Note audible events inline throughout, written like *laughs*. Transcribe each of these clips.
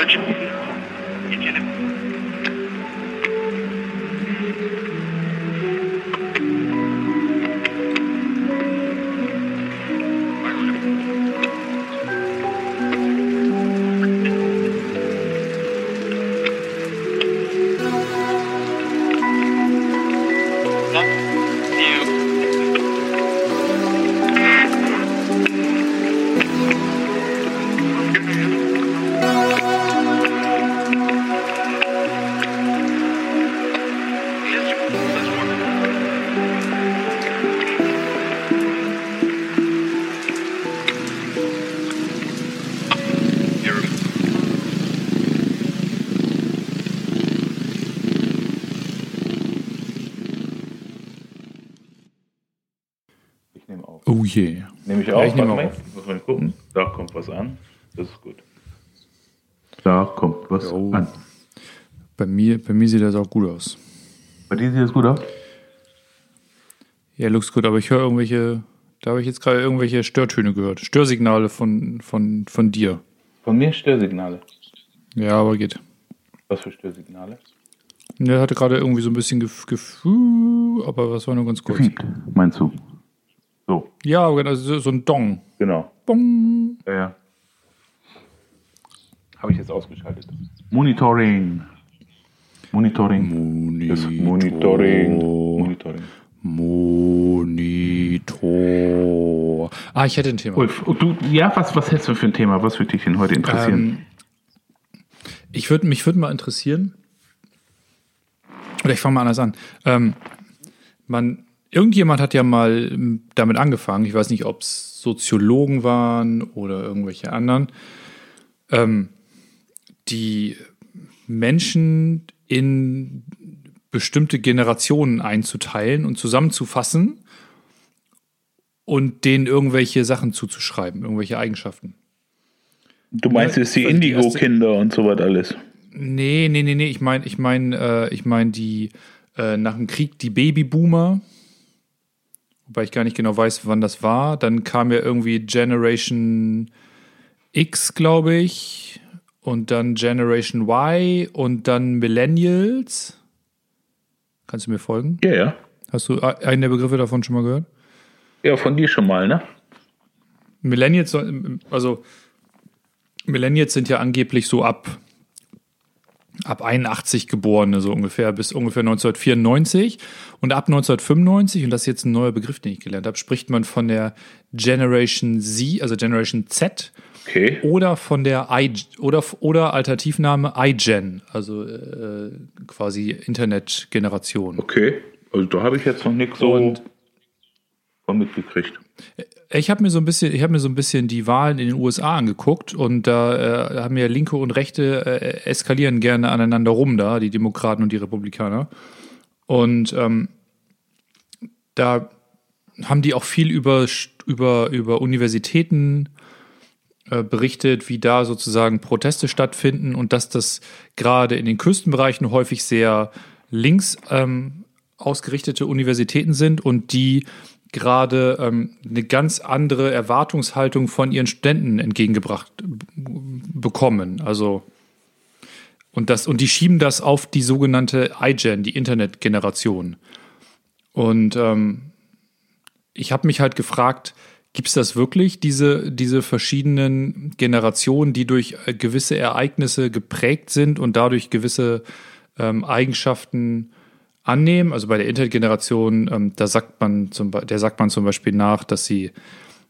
knowledge Ja, looks gut, aber ich höre irgendwelche, da habe ich jetzt gerade irgendwelche Störtöne gehört. Störsignale von, von, von dir. Von mir Störsignale. Ja, aber geht. Was für Störsignale? Der hatte gerade irgendwie so ein bisschen Gef Gefühl, aber das war nur ganz kurz. Gefiebt, meinst du? So, Ja, aber also so- so ein Dong. genau. Bong. Ja, ja. Habe ich jetzt ausgeschaltet. Monitoring. Monitoring. Das Monitoring. Monitoring. Monitor. Ah, ich hätte ein Thema. Ulf, du, ja, was, was hättest du für ein Thema? Was würde dich denn heute interessieren? Ähm, ich würde mich würde mal interessieren, oder ich fange mal anders an. Ähm, man, irgendjemand hat ja mal ähm, damit angefangen, ich weiß nicht, ob es Soziologen waren oder irgendwelche anderen, ähm, die Menschen in bestimmte Generationen einzuteilen und zusammenzufassen und denen irgendwelche Sachen zuzuschreiben, irgendwelche Eigenschaften. du meinst jetzt die Indigo-Kinder und so was alles. Nee, nee, nee, nee. Ich meine, ich meine, äh, ich meine die äh, nach dem Krieg die Babyboomer. Wobei ich gar nicht genau weiß, wann das war. Dann kam ja irgendwie Generation X, glaube ich. Und dann Generation Y und dann Millennials. Kannst du mir folgen? Ja, ja. Hast du einen der Begriffe davon schon mal gehört? Ja, von dir schon mal, ne? Millennials, also Millennials sind ja angeblich so ab, ab 81 Geborene, so ungefähr, bis ungefähr 1994. Und ab 1995, und das ist jetzt ein neuer Begriff, den ich gelernt habe, spricht man von der Generation Z, also Generation Z, Okay. oder von der I, oder, oder Alternativname iGen, also äh, quasi Internetgeneration. Okay. Also da habe ich jetzt noch nichts so mitgekriegt. Ich habe mir so ein bisschen, ich habe mir so ein bisschen die Wahlen in den USA angeguckt und da äh, haben ja Linke und Rechte äh, eskalieren gerne aneinander rum da, die Demokraten und die Republikaner. Und ähm, da haben die auch viel über, über, über Universitäten äh, berichtet, wie da sozusagen Proteste stattfinden und dass das gerade in den Küstenbereichen häufig sehr links ähm, ausgerichtete Universitäten sind und die gerade ähm, eine ganz andere Erwartungshaltung von ihren Studenten entgegengebracht bekommen. Also und das und die schieben das auf die sogenannte iGen, die Internetgeneration. Und ähm, ich habe mich halt gefragt, gibt es das wirklich, diese, diese verschiedenen Generationen, die durch äh, gewisse Ereignisse geprägt sind und dadurch gewisse ähm, Eigenschaften annehmen? Also bei der Internetgeneration, ähm, da sagt man zum, der sagt man zum Beispiel nach, dass sie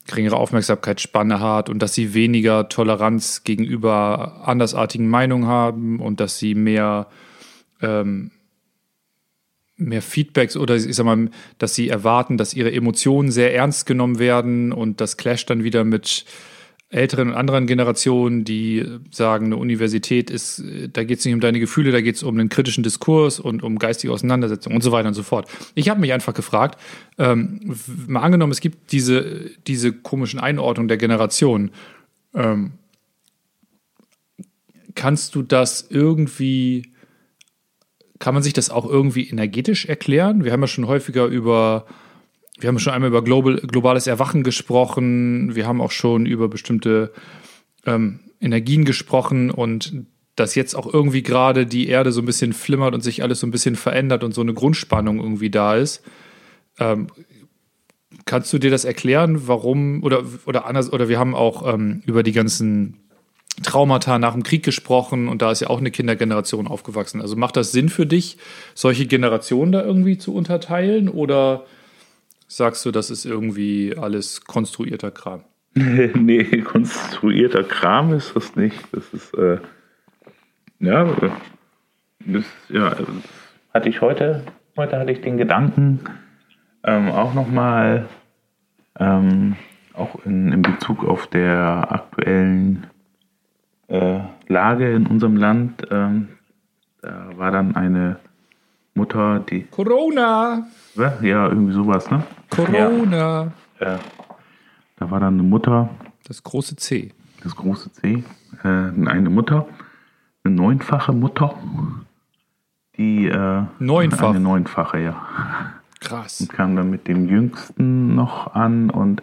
geringere Aufmerksamkeitsspanne hat und dass sie weniger Toleranz gegenüber andersartigen Meinungen haben und dass sie mehr ähm, mehr Feedbacks oder ich sag mal, dass sie erwarten, dass ihre Emotionen sehr ernst genommen werden und das clasht dann wieder mit älteren und anderen Generationen, die sagen, eine Universität ist, da geht es nicht um deine Gefühle, da geht es um einen kritischen Diskurs und um geistige Auseinandersetzung und so weiter und so fort. Ich habe mich einfach gefragt, ähm, mal angenommen, es gibt diese, diese komischen Einordnungen der Generationen. Ähm, kannst du das irgendwie kann man sich das auch irgendwie energetisch erklären? Wir haben ja schon häufiger über, wir haben schon einmal über global, globales Erwachen gesprochen, wir haben auch schon über bestimmte ähm, Energien gesprochen und dass jetzt auch irgendwie gerade die Erde so ein bisschen flimmert und sich alles so ein bisschen verändert und so eine Grundspannung irgendwie da ist. Ähm, kannst du dir das erklären, warum oder oder anders oder wir haben auch ähm, über die ganzen Traumata nach dem Krieg gesprochen und da ist ja auch eine Kindergeneration aufgewachsen. Also macht das Sinn für dich, solche Generationen da irgendwie zu unterteilen oder sagst du, das ist irgendwie alles konstruierter Kram? *laughs* nee, konstruierter Kram ist das nicht. Das ist, äh, ja, das, ja, hatte ich heute, heute hatte ich den Gedanken, ähm, auch nochmal, ähm, auch in, in Bezug auf der aktuellen äh, Lage in unserem Land. Ähm, da war dann eine Mutter, die. Corona! Ja, irgendwie sowas, ne? Corona! Ja. Äh, da war dann eine Mutter. Das große C. Das große C. Äh, eine Mutter, eine neunfache Mutter, die. Äh, Neunfach. Eine neunfache, ja. Krass. Und kam dann mit dem Jüngsten noch an und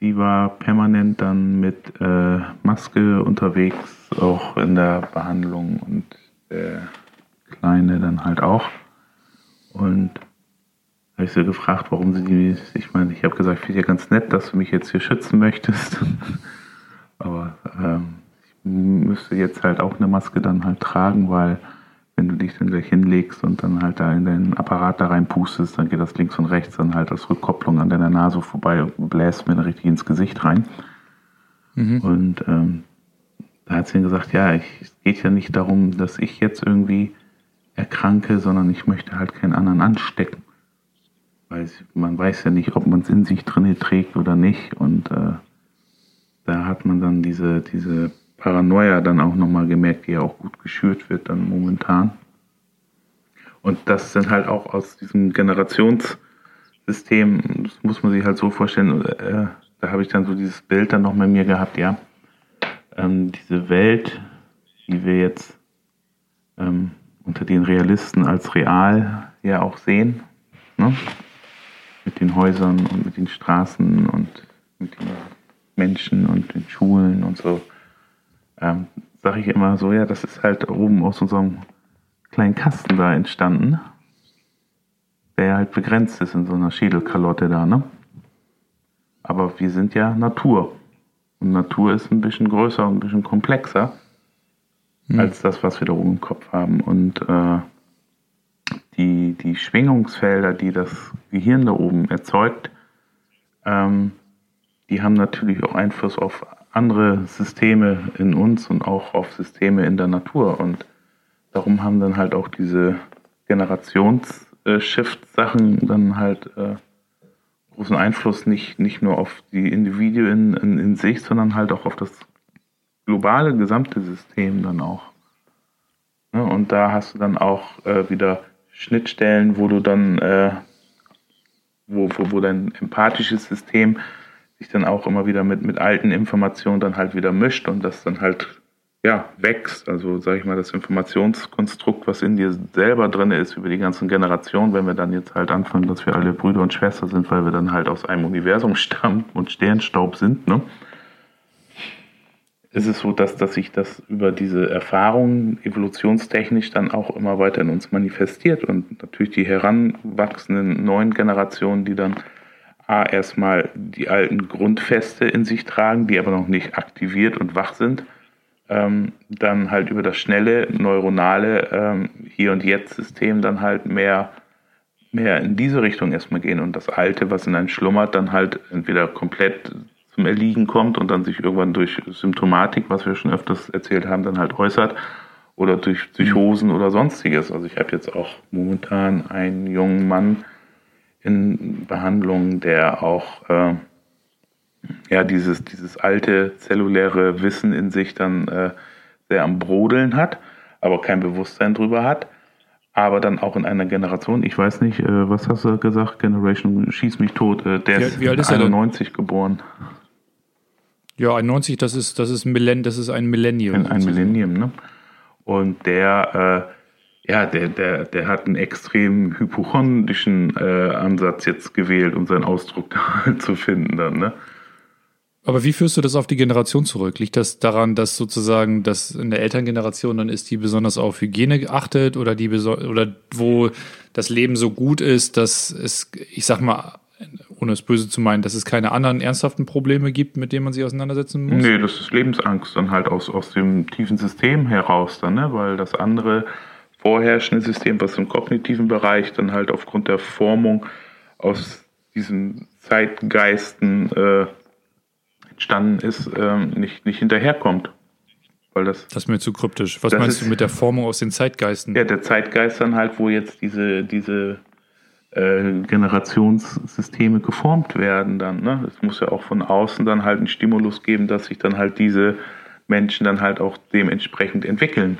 die war permanent dann mit äh, Maske unterwegs, auch in der Behandlung und der Kleine dann halt auch. Und habe ich sie gefragt, warum sie die, ich meine, ich habe gesagt, ich finde ja ganz nett, dass du mich jetzt hier schützen möchtest. *laughs* Aber ähm, ich müsste jetzt halt auch eine Maske dann halt tragen, weil dich dann gleich hinlegst und dann halt da in deinen Apparat da reinpustest, dann geht das links und rechts dann halt als Rückkopplung an deiner Nase vorbei und bläst mir dann richtig ins Gesicht rein. Mhm. Und ähm, da hat sie dann gesagt, ja, ich, es geht ja nicht darum, dass ich jetzt irgendwie erkranke, sondern ich möchte halt keinen anderen anstecken. Weil man weiß ja nicht, ob man es in sich drin trägt oder nicht. Und äh, da hat man dann diese, diese Paranoia dann auch nochmal gemerkt, die ja auch gut geschürt wird dann momentan. Und das sind halt auch aus diesem Generationssystem, das muss man sich halt so vorstellen, äh, da habe ich dann so dieses Bild dann noch bei mir gehabt, ja. Ähm, diese Welt, die wir jetzt ähm, unter den Realisten als real ja auch sehen, ne? mit den Häusern und mit den Straßen und mit den Menschen und den Schulen und so ähm, sage ich immer so, ja, das ist halt oben aus unserem kleinen Kasten da entstanden, der halt begrenzt ist in so einer Schädelkalotte da, ne? Aber wir sind ja Natur. Und Natur ist ein bisschen größer und ein bisschen komplexer mhm. als das, was wir da oben im Kopf haben. Und äh, die, die Schwingungsfelder, die das Gehirn da oben erzeugt, ähm, die haben natürlich auch Einfluss auf andere Systeme in uns und auch auf Systeme in der Natur. Und darum haben dann halt auch diese Generations-Shift-Sachen dann halt äh, großen Einfluss nicht, nicht nur auf die Individuen in, in, sich, sondern halt auch auf das globale gesamte System dann auch. Ja, und da hast du dann auch äh, wieder Schnittstellen, wo du dann, äh, wo, wo, wo dein empathisches System sich dann auch immer wieder mit, mit alten Informationen dann halt wieder mischt und das dann halt ja, wächst. Also sage ich mal, das Informationskonstrukt, was in dir selber drin ist über die ganzen Generationen, wenn wir dann jetzt halt anfangen, dass wir alle Brüder und Schwestern sind, weil wir dann halt aus einem Universum stammen und Sternstaub sind, ne? ist es so, dass, dass sich das über diese Erfahrungen evolutionstechnisch dann auch immer weiter in uns manifestiert und natürlich die heranwachsenden neuen Generationen, die dann A, erstmal die alten Grundfeste in sich tragen, die aber noch nicht aktiviert und wach sind. Ähm, dann halt über das schnelle, neuronale ähm, Hier- und Jetzt-System dann halt mehr, mehr in diese Richtung erstmal gehen und das Alte, was in einem schlummert, dann halt entweder komplett zum Erliegen kommt und dann sich irgendwann durch Symptomatik, was wir schon öfters erzählt haben, dann halt äußert oder durch Psychosen oder sonstiges. Also ich habe jetzt auch momentan einen jungen Mann, in Behandlung, der auch äh, ja, dieses, dieses alte zelluläre Wissen in sich dann äh, sehr am Brodeln hat, aber kein Bewusstsein drüber hat. Aber dann auch in einer Generation, ich weiß nicht, äh, was hast du gesagt, Generation schieß mich tot, äh, der wie, ist, wie 91 geboren. Ja, 91, das ist, das ist, Millenn, das ist ein Millennium. Ein, ein Millennium, ne? Und der äh, ja, der, der, der hat einen extrem hypochondrischen äh, Ansatz jetzt gewählt, um seinen Ausdruck da *laughs* zu finden dann, ne? Aber wie führst du das auf die Generation zurück? Liegt das daran, dass sozusagen das in der Elterngeneration dann ist, die besonders auf Hygiene achtet oder die oder wo das Leben so gut ist, dass es, ich sag mal, ohne es böse zu meinen, dass es keine anderen ernsthaften Probleme gibt, mit denen man sich auseinandersetzen muss? Nee, das ist Lebensangst dann halt aus, aus dem tiefen System heraus dann, ne? weil das andere vorherrschende System, was im kognitiven Bereich dann halt aufgrund der Formung aus diesen Zeitgeisten äh, entstanden ist, ähm, nicht, nicht hinterherkommt. Weil das, das ist mir zu kryptisch. Was meinst ist, du mit der Formung aus den Zeitgeisten? Ja, der Zeitgeist dann halt, wo jetzt diese, diese äh, Generationssysteme geformt werden dann. Ne? Es muss ja auch von außen dann halt einen Stimulus geben, dass sich dann halt diese Menschen dann halt auch dementsprechend entwickeln.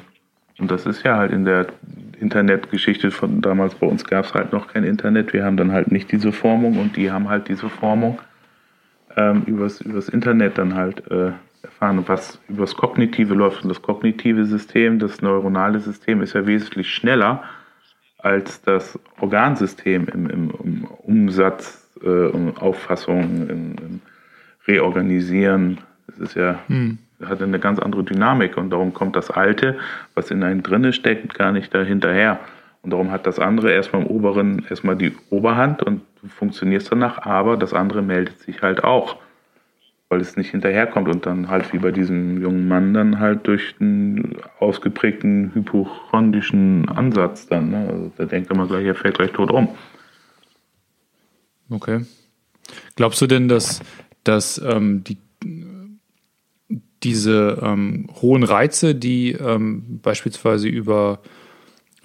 Und das ist ja halt in der Internetgeschichte von damals bei uns gab es halt noch kein Internet. Wir haben dann halt nicht diese Formung und die haben halt diese Formung ähm, übers, übers Internet dann halt äh, erfahren. Was übers Kognitive läuft und das kognitive System, das neuronale System ist ja wesentlich schneller als das Organsystem im, im, im Umsatz, äh, um Auffassung, im, im, Reorganisieren. Es ist ja, hm. hat eine ganz andere Dynamik und darum kommt das Alte, was in einem drinne steckt, gar nicht dahinterher. Und darum hat das andere erstmal im oberen, erstmal die Oberhand und funktionierst danach, aber das andere meldet sich halt auch, weil es nicht hinterherkommt und dann halt wie bei diesem jungen Mann dann halt durch einen ausgeprägten hypochondrischen Ansatz dann, ne? also der denkt immer gleich, er fällt gleich tot um. Okay. Glaubst du denn, dass, dass ähm, die, diese ähm, hohen Reize, die ähm, beispielsweise über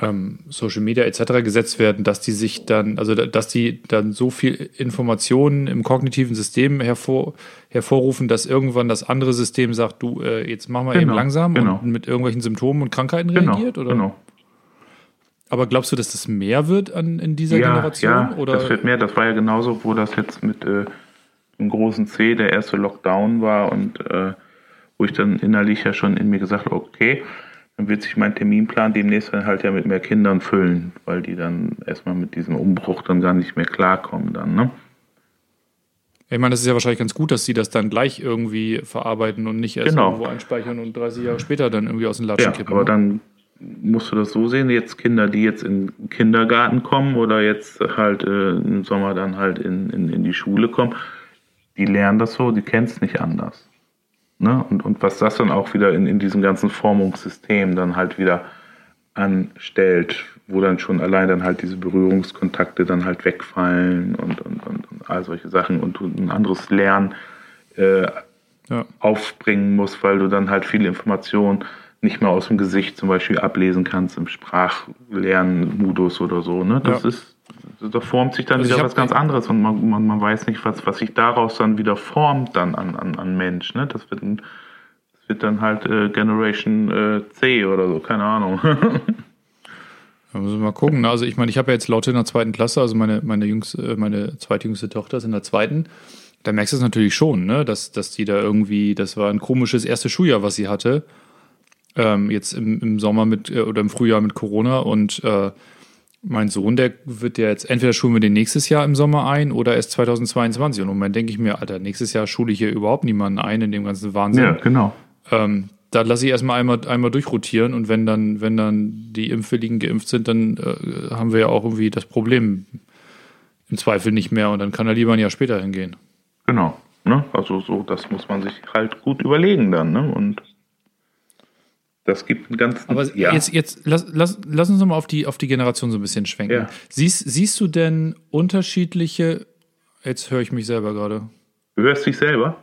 ähm, Social Media etc. gesetzt werden, dass die sich dann, also dass die dann so viel Informationen im kognitiven System hervor, hervorrufen, dass irgendwann das andere System sagt, du, äh, jetzt machen wir genau, eben langsam genau. und mit irgendwelchen Symptomen und Krankheiten genau, reagiert, oder? Genau. Aber glaubst du, dass das mehr wird an, in dieser ja, Generation? Ja, oder? das wird mehr. Das war ja genauso, wo das jetzt mit äh, dem großen C der erste Lockdown war und äh, wo ich dann innerlich ja schon in mir gesagt habe, okay, dann wird sich mein Terminplan demnächst halt ja mit mehr Kindern füllen, weil die dann erstmal mit diesem Umbruch dann gar nicht mehr klarkommen dann, ne? Ich meine, das ist ja wahrscheinlich ganz gut, dass sie das dann gleich irgendwie verarbeiten und nicht erst genau. irgendwo einspeichern und 30 Jahre später dann irgendwie aus dem Latschen ja, kippen. Aber ne? dann musst du das so sehen, jetzt Kinder, die jetzt in den Kindergarten kommen oder jetzt halt äh, im Sommer dann halt in, in, in die Schule kommen, die lernen das so, die kennen es nicht anders. Ne? Und, und was das dann auch wieder in, in diesem ganzen Formungssystem dann halt wieder anstellt, wo dann schon allein dann halt diese Berührungskontakte dann halt wegfallen und, und, und, und all solche Sachen und du ein anderes Lernen äh, ja. aufbringen musst, weil du dann halt viele Informationen nicht mehr aus dem Gesicht zum Beispiel ablesen kannst im Sprachlernmodus oder so. Ne? Das ja. ist da formt sich dann also wieder was ganz anderes und man, man, man, weiß nicht, was, was sich daraus dann wieder formt dann an, an, an Mensch. Ne? Das, wird ein, das wird dann halt äh, Generation äh, C oder so, keine Ahnung. Da *laughs* müssen wir mal gucken. Also ich meine, ich habe ja jetzt Laute in der zweiten Klasse, also meine, meine, jüngste, äh, meine zweitjüngste Tochter ist in der zweiten. Da merkst du es natürlich schon, ne? dass, dass die da irgendwie, das war ein komisches erstes Schuljahr, was sie hatte. Ähm, jetzt im, im Sommer mit äh, oder im Frühjahr mit Corona und äh, mein Sohn, der wird ja jetzt, entweder schulen wir den nächstes Jahr im Sommer ein oder erst 2022. Und im Moment denke ich mir, Alter, nächstes Jahr schule ich hier überhaupt niemanden ein in dem ganzen Wahnsinn. Ja, genau. Ähm, da lasse ich erstmal einmal, einmal durchrotieren und wenn dann, wenn dann die Impfwilligen geimpft sind, dann äh, haben wir ja auch irgendwie das Problem im Zweifel nicht mehr und dann kann er lieber ein Jahr später hingehen. Genau. Ne? Also so, das muss man sich halt gut überlegen dann, ne? Und das gibt einen ganz. Aber ja. jetzt, jetzt lass, lass, lass uns nochmal auf die, auf die Generation so ein bisschen schwenken. Ja. Siehst, siehst du denn unterschiedliche. Jetzt höre ich mich selber gerade. Du hörst dich selber?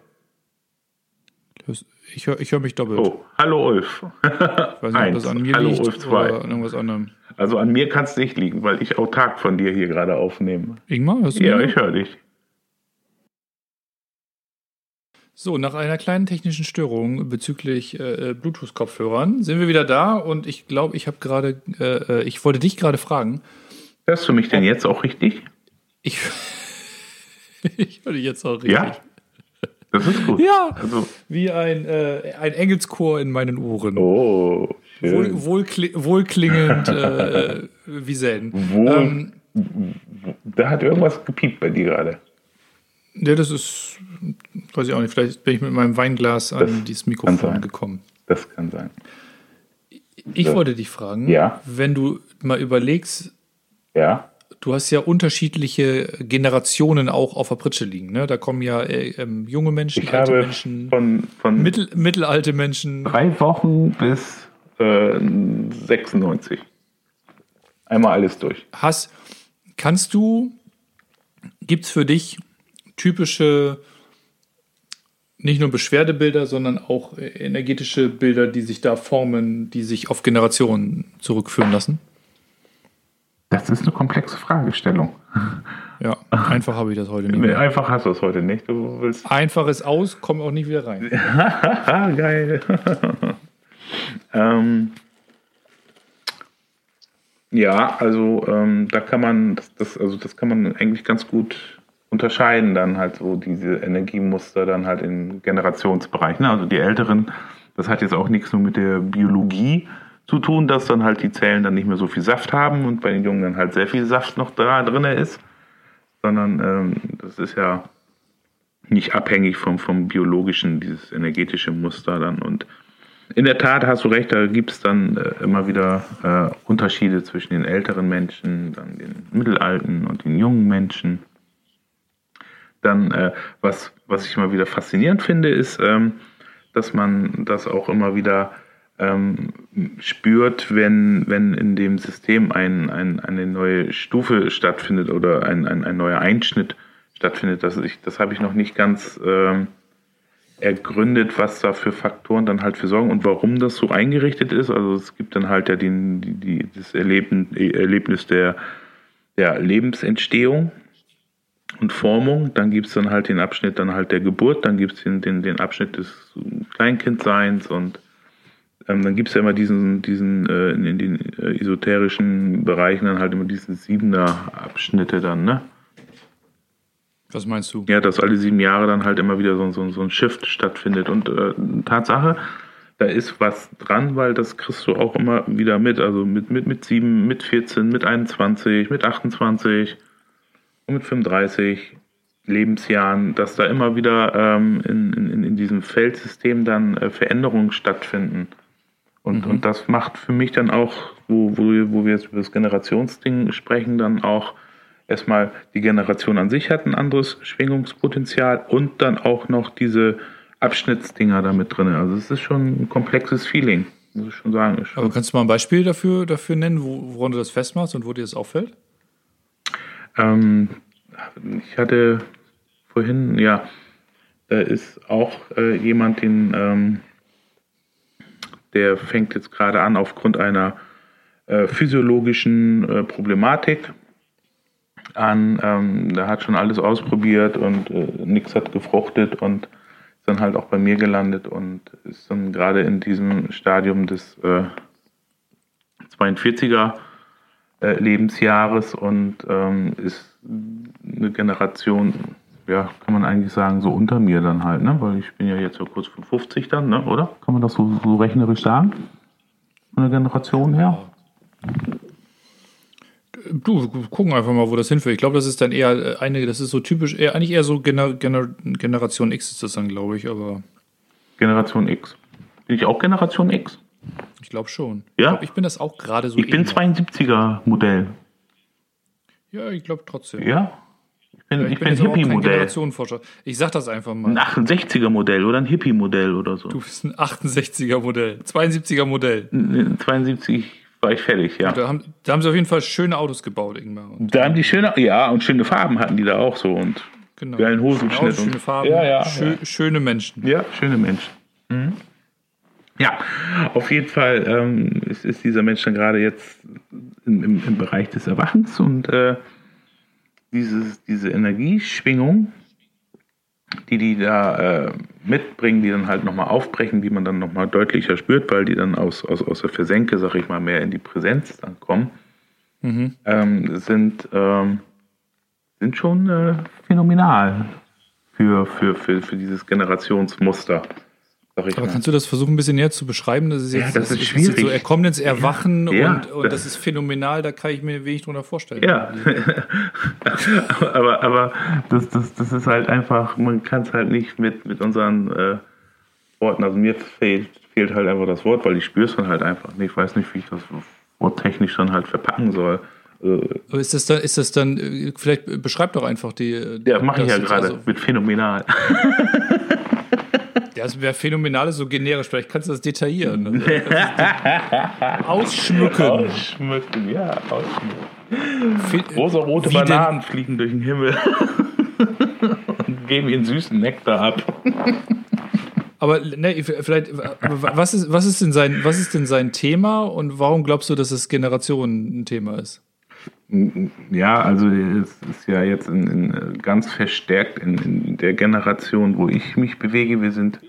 Ich höre ich hör mich doppelt. Oh, hallo Ulf. Ich weiß nicht, ob *laughs* das an mir hallo liegt Ulf zwei. oder an irgendwas anderem. Also an mir kann es nicht liegen, weil ich autark von dir hier gerade aufnehme. Ingmar, hörst du Ja, mich? ich höre dich. So, nach einer kleinen technischen Störung bezüglich äh, Bluetooth-Kopfhörern sind wir wieder da und ich glaube, ich habe gerade, äh, äh, ich wollte dich gerade fragen. Hörst du mich denn jetzt auch richtig? Ich, *laughs* ich höre dich jetzt auch richtig. Ja, das ist gut. Ja, also. wie ein, äh, ein Engelschor in meinen Ohren. Oh, schön. Wohl, wohlkli wohlklingend äh, wie selten. Wohl, ähm, da hat irgendwas gepiept bei dir gerade. Ja, das ist, weiß ich auch nicht, vielleicht bin ich mit meinem Weinglas an Das dieses kann Mikrofon gekommen. Das kann sein. Ich Ja. wollte dich fragen, Ja. wenn du mal überlegst, Ja, du hast ja unterschiedliche Generationen auch auf der Pritsche liegen. Ne? Da kommen ja äh, ähm, junge Menschen, ich alte Menschen, von, von mittel, mittelalte Menschen. drei Wochen bis äh, 96. Einmal alles durch. Hast, kannst du, gibt es für dich typische, nicht nur Beschwerdebilder, sondern auch äh, energetische Bilder, die sich da formen, die sich auf Generationen zurückführen lassen? Das ist eine komplexe Fragestellung. Ja, einfach habe ich das heute nicht. Mehr. Einfach hast du es heute nicht. Du willst. Einfach ist aus, kommt auch nicht wieder rein. *laughs* Geil. ähm, ja, also ähm, da kann man, das, das, also das kann man eigentlich ganz gut unterscheiden, dann halt so diese Energiemuster dann halt in Generationsbereichen. Also die Älteren, das hat jetzt auch nichts nur mit der Biologie zu tun, dass dann halt die Zellen dann nicht mehr so viel Saft haben und bei den Jungen dann halt sehr viel Saft noch da drin ist, sondern ähm, das ist ja nicht abhängig vom, vom biologischen, dieses energetische Muster dann. Und in der Tat hast du recht, da gibt es dann äh, immer wieder äh, Unterschiede zwischen den älteren Menschen, dann den mittelalten und den jungen Menschen. Dann, äh, was, was ich immer wieder faszinierend finde, ist, ähm, dass man das auch immer wieder ähm, spürt, wenn, wenn in dem System ein, ein, eine neue Stufe stattfindet oder ein, ein, ein neuer Einschnitt stattfindet. Das, ich, das habe ich noch nicht ganz ähm, ergründet, was da für Faktoren dann halt für sorgen und warum das so eingerichtet ist. Also es gibt dann halt ja den, die, die, das Erleben, Erlebnis der, der Lebensentstehung und Formung. Dann gibt es dann halt den Abschnitt dann halt der Geburt, dann gibt es den, den, den Abschnitt des Kleinkindseins und ähm, dann gibt es ja immer diesen, diesen äh, in, in den äh, esoterischen Bereichen dann halt immer diese siebener Abschnitte dann, ne? Was meinst du? Ja, dass alle sieben Jahre dann halt immer wieder so, so, so ein Shift stattfindet. Und äh, Tatsache, da ist was dran, weil das kriegst du auch immer wieder mit. Also mit, mit, mit 7, mit 14, mit 21, mit 28 und mit 35 Lebensjahren, dass da immer wieder ähm, in, in, in diesem Feldsystem dann äh, Veränderungen stattfinden. Und, und das macht für mich dann auch, wo, wo, wo wir jetzt über das Generationsding sprechen, dann auch erstmal die Generation an sich hat ein anderes Schwingungspotenzial und dann auch noch diese Abschnittsdinger da mit drin. Also es ist schon ein komplexes Feeling, muss ich schon sagen. Aber kannst du mal ein Beispiel dafür, dafür nennen, wo, woran du das festmachst und wo dir das auffällt? Ähm, ich hatte vorhin, ja, da ist auch äh, jemand, den, ähm, der fängt jetzt gerade an aufgrund einer äh, physiologischen äh, Problematik an. Ähm, der hat schon alles ausprobiert und äh, nichts hat gefruchtet und ist dann halt auch bei mir gelandet und ist dann gerade in diesem Stadium des äh, 42er äh, Lebensjahres und ähm, ist eine Generation, ja, kann man eigentlich sagen, so unter mir dann halt, ne? Weil ich bin ja jetzt so kurz vor 50 dann, ne? Oder? Kann man das so, so rechnerisch sagen? Von der Generation her? Du, gucken einfach mal, wo das hinführt. Ich glaube, das ist dann eher äh, eine, das ist so typisch, eher, eigentlich eher so Gener, Gener, Generation X ist das dann, glaube ich, aber Generation X. Bin ich auch Generation X? Ich glaube schon. Ja? Ich, glaub, ich bin das auch gerade so. Ich bin ähnlich. 72er Modell. Ja, ich glaube trotzdem. Ja? Ich bin, Ja, ich bin bin kein Hippie-Modell. Generationenforscher. Ich sag das einfach mal. Ein 68er Modell oder ein Hippie-Modell oder so. Du bist ein 68er Modell, 72er Modell. 72 war ich fertig, ja. Da haben, da haben sie auf jeden Fall schöne Autos gebaut, Ingmar. Da haben die schöne, ja, und schöne Farben hatten die da auch so und genau. geilen Hosenschnitt. Autos, und, schöne Farben, Ja, ja, schö ja. schöne Menschen. Ja, schöne Menschen. Mhm. Ja, auf jeden Fall ähm, ist, ist dieser Mensch dann gerade jetzt im, im, im Bereich des Erwachens und äh, dieses, diese Energieschwingung, die die da äh, mitbringen, die dann halt nochmal aufbrechen, die man dann nochmal deutlicher spürt, weil die dann aus, aus, aus der Versenke, sag ich mal, mehr in die Präsenz dann kommen, Mhm. ähm, sind, ähm, sind schon äh, phänomenal für, für, für, für dieses Generationsmuster, Aber mal. kannst du das versuchen, ein bisschen näher zu beschreiben? Das ist jetzt, ja, das, ist schwierig. Ist so, er kommt ins Erwachen ja, und, und das, das, ist phänomenal, da kann ich mir wenig drunter vorstellen. Ja, *laughs* aber, aber das, das, das ist halt einfach, man kann es halt nicht mit, mit unseren äh, Worten, also mir fehlt, fehlt halt einfach das Wort, weil ich spüre es dann halt einfach nicht. Ich weiß nicht, wie ich das worttechnisch dann halt verpacken soll. Aber ist das dann, ist das dann, äh, vielleicht beschreib doch einfach die. Ja, mache ich ja gerade also mit phänomenal. *laughs* Ja, es wäre phänomenal, so generisch. Vielleicht kannst du das detaillieren. Also, *laughs* ausschmücken. Ausschmücken, ja, ausschmücken. Rosa rote Bananen denn? fliegen durch den Himmel und *laughs* geben ihren süßen Nektar ab. Aber ne, vielleicht, was ist, was, ist denn sein, was ist denn sein Thema und warum glaubst du, dass es Generationen ein Thema ist? Ja, also es ist ja jetzt in, in, ganz verstärkt in, in, der Generation, wo ich mich bewege. Wir sind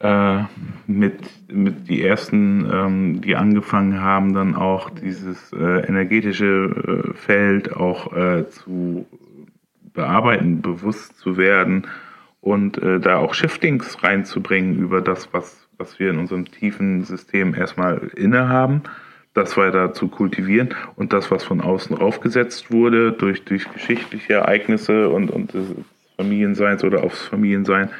äh, mit, mit die ersten, ähm, die angefangen haben, dann auch dieses äh, energetische äh, Feld auch äh, zu bearbeiten, bewusst zu werden und äh, da auch Shiftings reinzubringen über das, was, was wir in unserem tiefen System erstmal innehaben. haben das weiter zu kultivieren und das, was von außen raufgesetzt wurde, durch, durch geschichtliche Ereignisse und, und des Familienseins oder aufs Familiensein,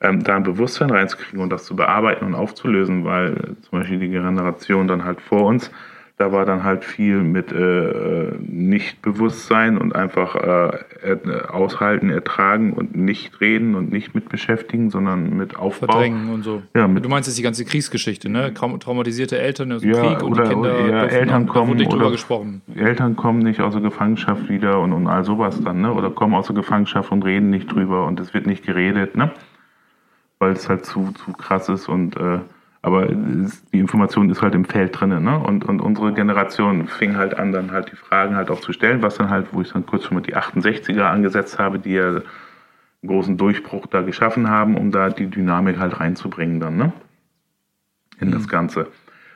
ähm, da ein Bewusstsein reinzukriegen und das zu bearbeiten und aufzulösen, weil zum Beispiel die Generation dann halt vor uns da war dann halt viel mit äh, Nichtbewusstsein und einfach äh, aushalten, ertragen und nicht reden und nicht mit beschäftigen, sondern mit Aufbau. Verdrängen und so. Ja, du meinst jetzt die ganze Kriegsgeschichte, ne? Traumatisierte Eltern aus dem ja, Krieg und oder, die Kinder. Ja, Eltern kommen, nicht drüber gesprochen. Eltern kommen nicht aus der Gefangenschaft wieder und, und all sowas dann, ne? Oder kommen aus der Gefangenschaft und reden nicht drüber und es wird nicht geredet, ne? Weil es halt zu, zu krass ist und äh, aber die Information ist halt im Feld drin. Ne? Und, und unsere Generation fing halt an, dann halt die Fragen halt auch zu stellen, was dann halt, wo ich dann kurz schon mal die 68er angesetzt habe, die ja einen großen Durchbruch da geschaffen haben, um da die Dynamik halt reinzubringen dann, ne? In mhm. das Ganze.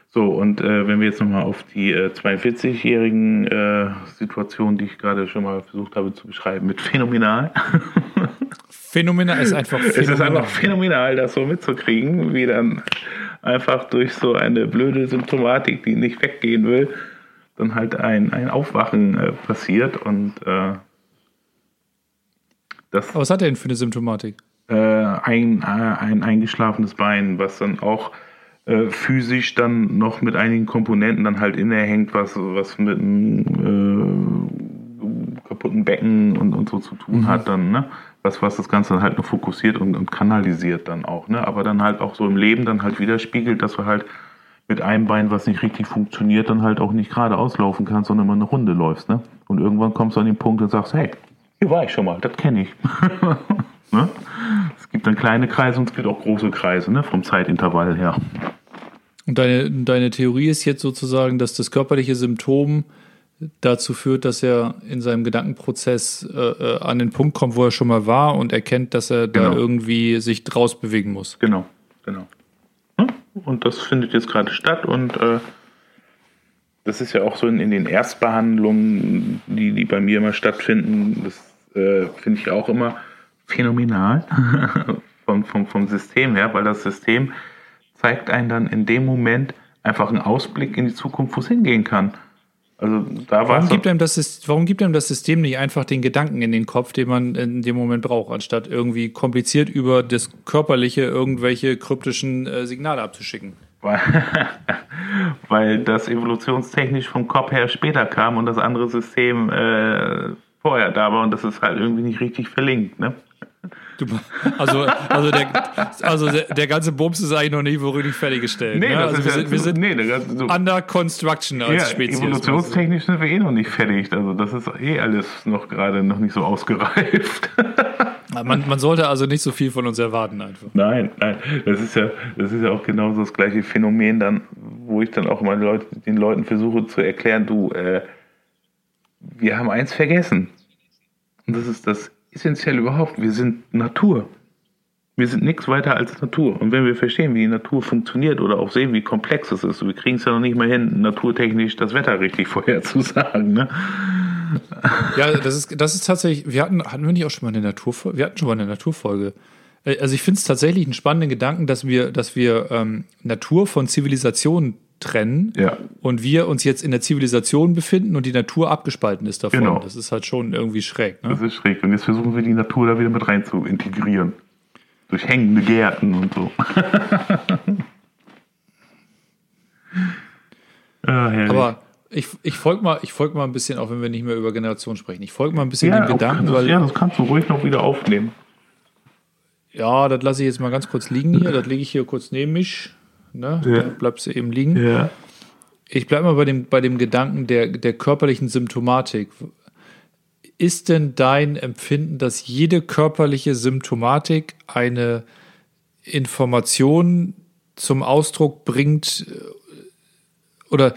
So, und äh, wenn wir jetzt nochmal auf die äh, 42-jährigen äh, Situation, die ich gerade schon mal versucht habe zu beschreiben, mit phänomenal. phänomenal ist einfach phänomenal. Es ist einfach phänomenal, das so mitzukriegen, wie dann einfach durch so eine blöde Symptomatik, die nicht weggehen will, dann halt ein, ein Aufwachen äh, passiert und äh, das. Aber was hat er denn für eine Symptomatik? Äh, ein, äh, ein eingeschlafenes Bein, was dann auch äh, physisch dann noch mit einigen Komponenten dann halt innehängt, was, was mit einem äh, kaputten Becken und, und so zu tun mhm. hat dann, ne? Was, was das Ganze dann halt nur fokussiert und, und kanalisiert dann auch, ne? Aber dann halt auch so im Leben dann halt widerspiegelt, dass wir halt mit einem Bein, was nicht richtig funktioniert, dann halt auch nicht gerade auslaufen kannst, sondern immer eine Runde läufst, ne? Und irgendwann kommst du an den Punkt und sagst, hey, hier war ich schon mal, das kenne ich. *laughs* ne? Es gibt dann kleine Kreise und es gibt auch große Kreise, ne? Vom Zeitintervall her. Und deine, deine Theorie ist jetzt sozusagen, dass das körperliche Symptom dazu führt, dass er in seinem Gedankenprozess äh, äh, an den Punkt kommt, wo er schon mal war und erkennt, dass er genau. da irgendwie sich draus bewegen muss. Genau, genau. Hm? Und das findet jetzt gerade statt und äh, das ist ja auch so in, in, den Erstbehandlungen, die, die bei mir immer stattfinden, das äh, finde ich auch immer phänomenal *laughs* vom, vom, vom System her, weil das System zeigt einen dann in dem Moment einfach einen Ausblick in die Zukunft, wo es hingehen kann. Also da warum, gibt einem das, warum gibt einem das System nicht einfach den Gedanken in den Kopf, den man in dem Moment braucht, anstatt irgendwie kompliziert über das Körperliche irgendwelche kryptischen äh, Signale abzuschicken? Weil, *laughs* weil das evolutionstechnisch vom Kopf her später kam und das andere System äh, vorher da war und das ist halt irgendwie nicht richtig verlinkt. Ne? Du, also, also, der, also der, der, ganze Bums ist eigentlich noch nie wirklich fertiggestellt. Nee, ne? also wir, ja, sind, wir sind nee, ganze, so, under construction als ja, Spezies. Evolutionstechnisch sind wir eh noch nicht fertig. Also das ist eh alles noch gerade noch nicht so ausgereift. *laughs* Man, man, sollte also nicht so viel von uns erwarten einfach. Nein, nein. Das ist ja, das ist ja auch genauso das gleiche Phänomen dann, wo ich dann auch immer Leute, den Leuten versuche zu erklären, du, äh, wir haben eins vergessen. Und das ist das essentiell überhaupt. Wir sind Natur. Wir sind nichts weiter als Natur. Und wenn wir verstehen, wie die Natur funktioniert oder auch sehen, wie komplex es ist, wir kriegen es ja noch nicht mal hin, naturtechnisch das Wetter richtig *laughs* vorherzusagen. Ne? Ja, das ist, das ist tatsächlich, wir hatten, hatten wir nicht auch schon mal eine Naturfolge? Wir hatten schon mal eine Naturfolge. Äh, also ich finde es tatsächlich einen spannenden Gedanken, dass wir, dass wir ähm, Natur von Zivilisation trennen Ja. und wir uns jetzt in der Zivilisation befinden und die Natur abgespalten ist davon. Genau. Das ist halt schon irgendwie schräg. Ne? Das ist schräg. Und jetzt versuchen wir die Natur da wieder mit rein zu integrieren. Durch hängende Gärten und so. *laughs* ah. Aber ich, ich folge mal, ich folg mal ein bisschen, auch wenn wir nicht mehr über Generation sprechen. Ich folge mal ein bisschen ja, dem Gedanken, das, weil ja, das kannst du ruhig noch wieder aufnehmen. Ja, das lasse ich jetzt mal ganz kurz liegen hier. Das lege ich hier kurz neben mich. Ne? Ja. Da bleibst du eben liegen. Ja. Ich bleibe mal bei dem, bei dem Gedanken der, der körperlichen Symptomatik. Ist denn dein Empfinden, dass jede körperliche Symptomatik eine Information zum Ausdruck bringt? äh, Oder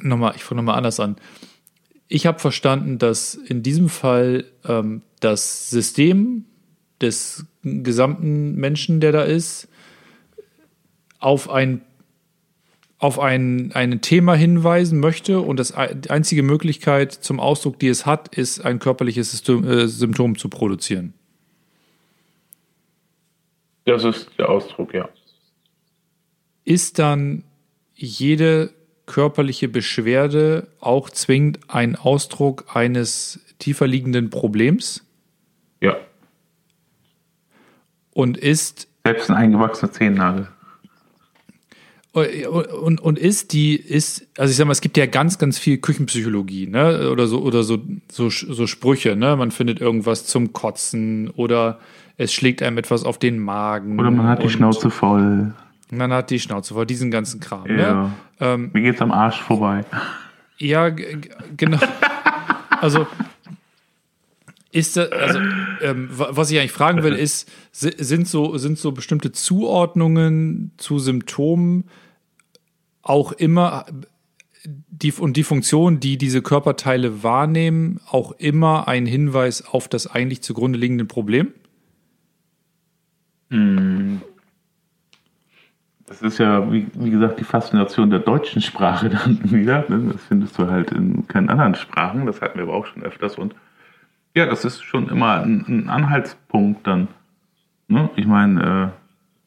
nochmal, ich fange nochmal anders an. Ich habe verstanden, dass in diesem Fall ähm, das System des gesamten Menschen, der da ist, auf ein auf ein, ein Thema hinweisen möchte und das, die einzige Möglichkeit zum Ausdruck, die es hat, ist, ein körperliches System, äh, Symptom zu produzieren. Das ist der Ausdruck, ja. Ist dann jede körperliche Beschwerde auch zwingend ein Ausdruck eines tiefer liegenden Problems Ja. und ist Selbst ein eingewachsener Zehennagel. Und, und ist die, ist, also ich sag mal, es gibt ja ganz, ganz viel Küchenpsychologie, ne? Oder so, oder so, so, so Sprüche, ne? Man findet irgendwas zum Kotzen oder es schlägt einem etwas auf den Magen. Oder man hat die Schnauze voll. Man hat die Schnauze voll, diesen ganzen Kram, Ja. ne? Ähm, Mir geht's am Arsch vorbei. ja, genau. Also ist das, also ähm, wa- was ich eigentlich fragen will, ist, si- sind so, sind so bestimmte Zuordnungen zu Symptomen auch immer die und die Funktion, die diese Körperteile wahrnehmen, auch immer ein Hinweis auf das eigentlich zugrunde liegende Problem? Das ist ja, wie, wie gesagt, die Faszination der deutschen Sprache dann *laughs* wieder. ne? Das findest du halt in keinen anderen Sprachen. Das hatten wir aber auch schon öfters. Und ja, das ist schon immer ein, ein Anhaltspunkt dann. Ne? Ich meine,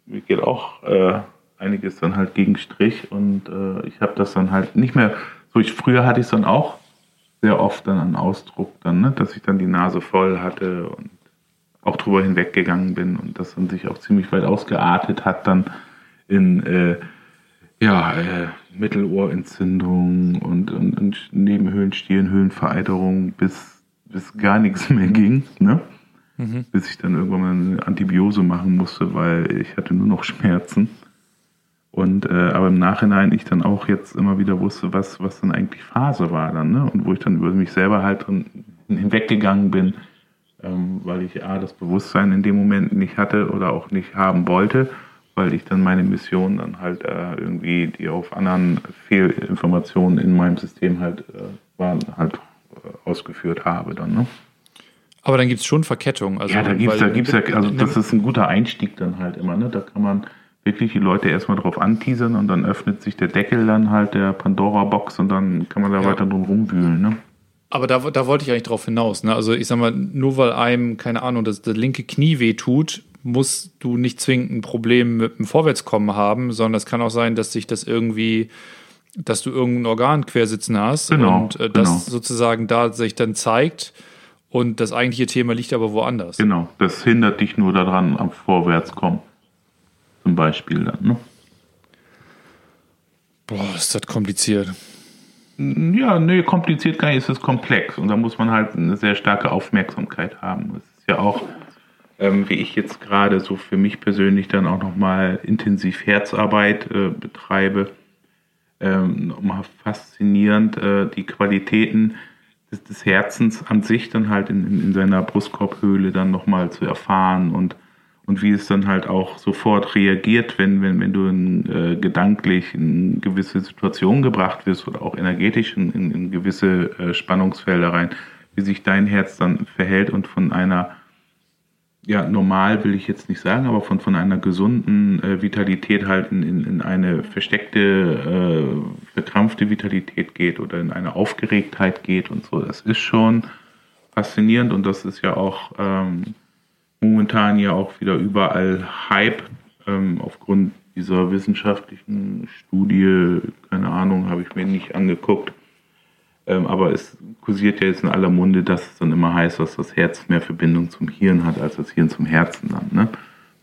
äh, mir geht auch äh, einiges dann halt gegen Strich und äh, ich habe das dann halt nicht mehr. So, ich, früher hatte ich es dann auch sehr oft dann an Ausdruck, dann, ne? dass ich dann die Nase voll hatte und auch drüber hinweggegangen bin und das dann sich auch ziemlich weit ausgeartet hat dann in äh, ja, äh, Mittelohrentzündung und, und, und Nebenhöhlenstielen, Höhlenvereiterung, bis, bis gar nichts mehr ging, ne? Bis ich dann irgendwann mal eine Antibiose machen musste, weil ich hatte nur noch Schmerzen. Und äh, aber im Nachhinein ich dann auch jetzt immer wieder wusste, was, was dann eigentlich Phase war dann, ne? Und wo ich dann über mich selber halt drin hinweggegangen bin, ähm, weil ich A, das Bewusstsein in dem Moment nicht hatte oder auch nicht haben wollte, weil ich dann meine Mission dann halt äh, irgendwie, die auf anderen Fehlinformationen in meinem System halt äh, waren, halt ausgeführt habe dann, ne? Aber dann gibt es schon Verkettung. Also, Ja, da gibt's, weil- da gibt's ja, also in- das ist ein guter Einstieg dann halt immer, ne? Da kann man wirklich die Leute erstmal drauf anteasern und dann öffnet sich der Deckel dann halt der Pandora-Box und dann kann man da Ja. weiter drum rumwühlen, ne? Aber da, da wollte ich eigentlich drauf hinaus. Ne? Also ich sag mal, nur weil einem, keine Ahnung, das, das linke Knie weh tut, musst du nicht zwingend ein Problem mit dem Vorwärtskommen haben, sondern es kann auch sein, dass sich das irgendwie, dass du irgendein Organ quersitzen hast Genau, und äh, das genau. sozusagen da sich dann zeigt und das eigentliche Thema liegt aber woanders. Genau, das hindert dich nur daran am Vorwärtskommen. Zum Beispiel dann, ne? Boah, ist das kompliziert. Ja, nee, kompliziert gar nicht, es ist komplex und da muss man halt eine sehr starke Aufmerksamkeit haben. Es ist ja auch, ähm, wie ich jetzt gerade so für mich persönlich dann auch nochmal intensiv Herzarbeit äh, betreibe, ähm, nochmal faszinierend, äh, die Qualitäten des, des Herzens an sich dann halt in, in, in seiner Brustkorbhöhle dann nochmal zu erfahren und und wie es dann halt auch sofort reagiert, wenn, wenn, wenn du in, äh, gedanklich in gewisse Situationen gebracht wirst oder auch energetisch in, in, in gewisse äh, Spannungsfelder rein, wie sich dein Herz dann verhält und von einer, ja, normal will ich jetzt nicht sagen, aber von, von einer gesunden äh, Vitalität halt in, in, in eine versteckte, äh, verkrampfte Vitalität geht oder in eine Aufgeregtheit geht und so. Das ist schon faszinierend und das ist ja auch ähm, momentan ja auch wieder überall Hype ähm, aufgrund dieser wissenschaftlichen Studie, keine Ahnung, habe ich mir nicht angeguckt. Ähm, aber es kursiert ja jetzt in aller Munde, dass es dann immer heißt, dass das Herz mehr Verbindung zum Hirn hat als das Hirn zum Herzen dann. Ne?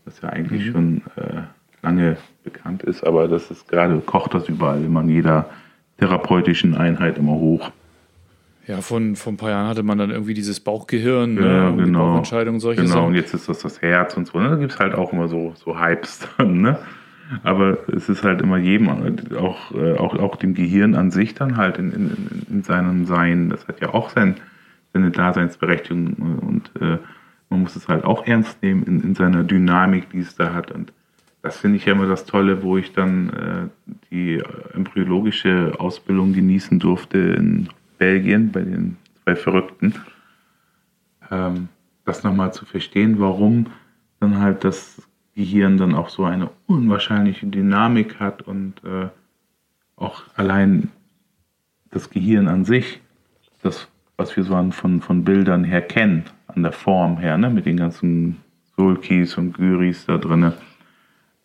Was ja eigentlich mhm. schon äh, lange bekannt ist, aber das ist gerade, kocht das überall immer in jeder therapeutischen Einheit immer hoch. Ja, von, von ein paar Jahren hatte man dann irgendwie dieses Bauchgehirn, ja, ne? genau. Bauchentscheidung, solche Genau, Sachen. und jetzt ist das das Herz und so. Ne? Da gibt es halt auch immer so, so Hypes *laughs* dann, ne? Aber es ist halt immer jedem, auch, äh, auch, auch dem Gehirn an sich dann halt in, in, in seinem Sein, das hat ja auch sein, seine Daseinsberechtigung und äh, man muss es halt auch ernst nehmen in, in seiner Dynamik, die es da hat. Und das finde ich ja immer das Tolle, wo ich dann äh, die embryologische Ausbildung genießen durfte in Belgien bei den zwei Verrückten. Ähm, das nochmal zu verstehen, warum dann halt das Gehirn dann auch so eine unwahrscheinliche Dynamik hat und äh, auch allein das Gehirn an sich, das, was wir so an, von, von Bildern her kennen, an der Form her, ne, mit den ganzen Sulkis und Gyris da drin,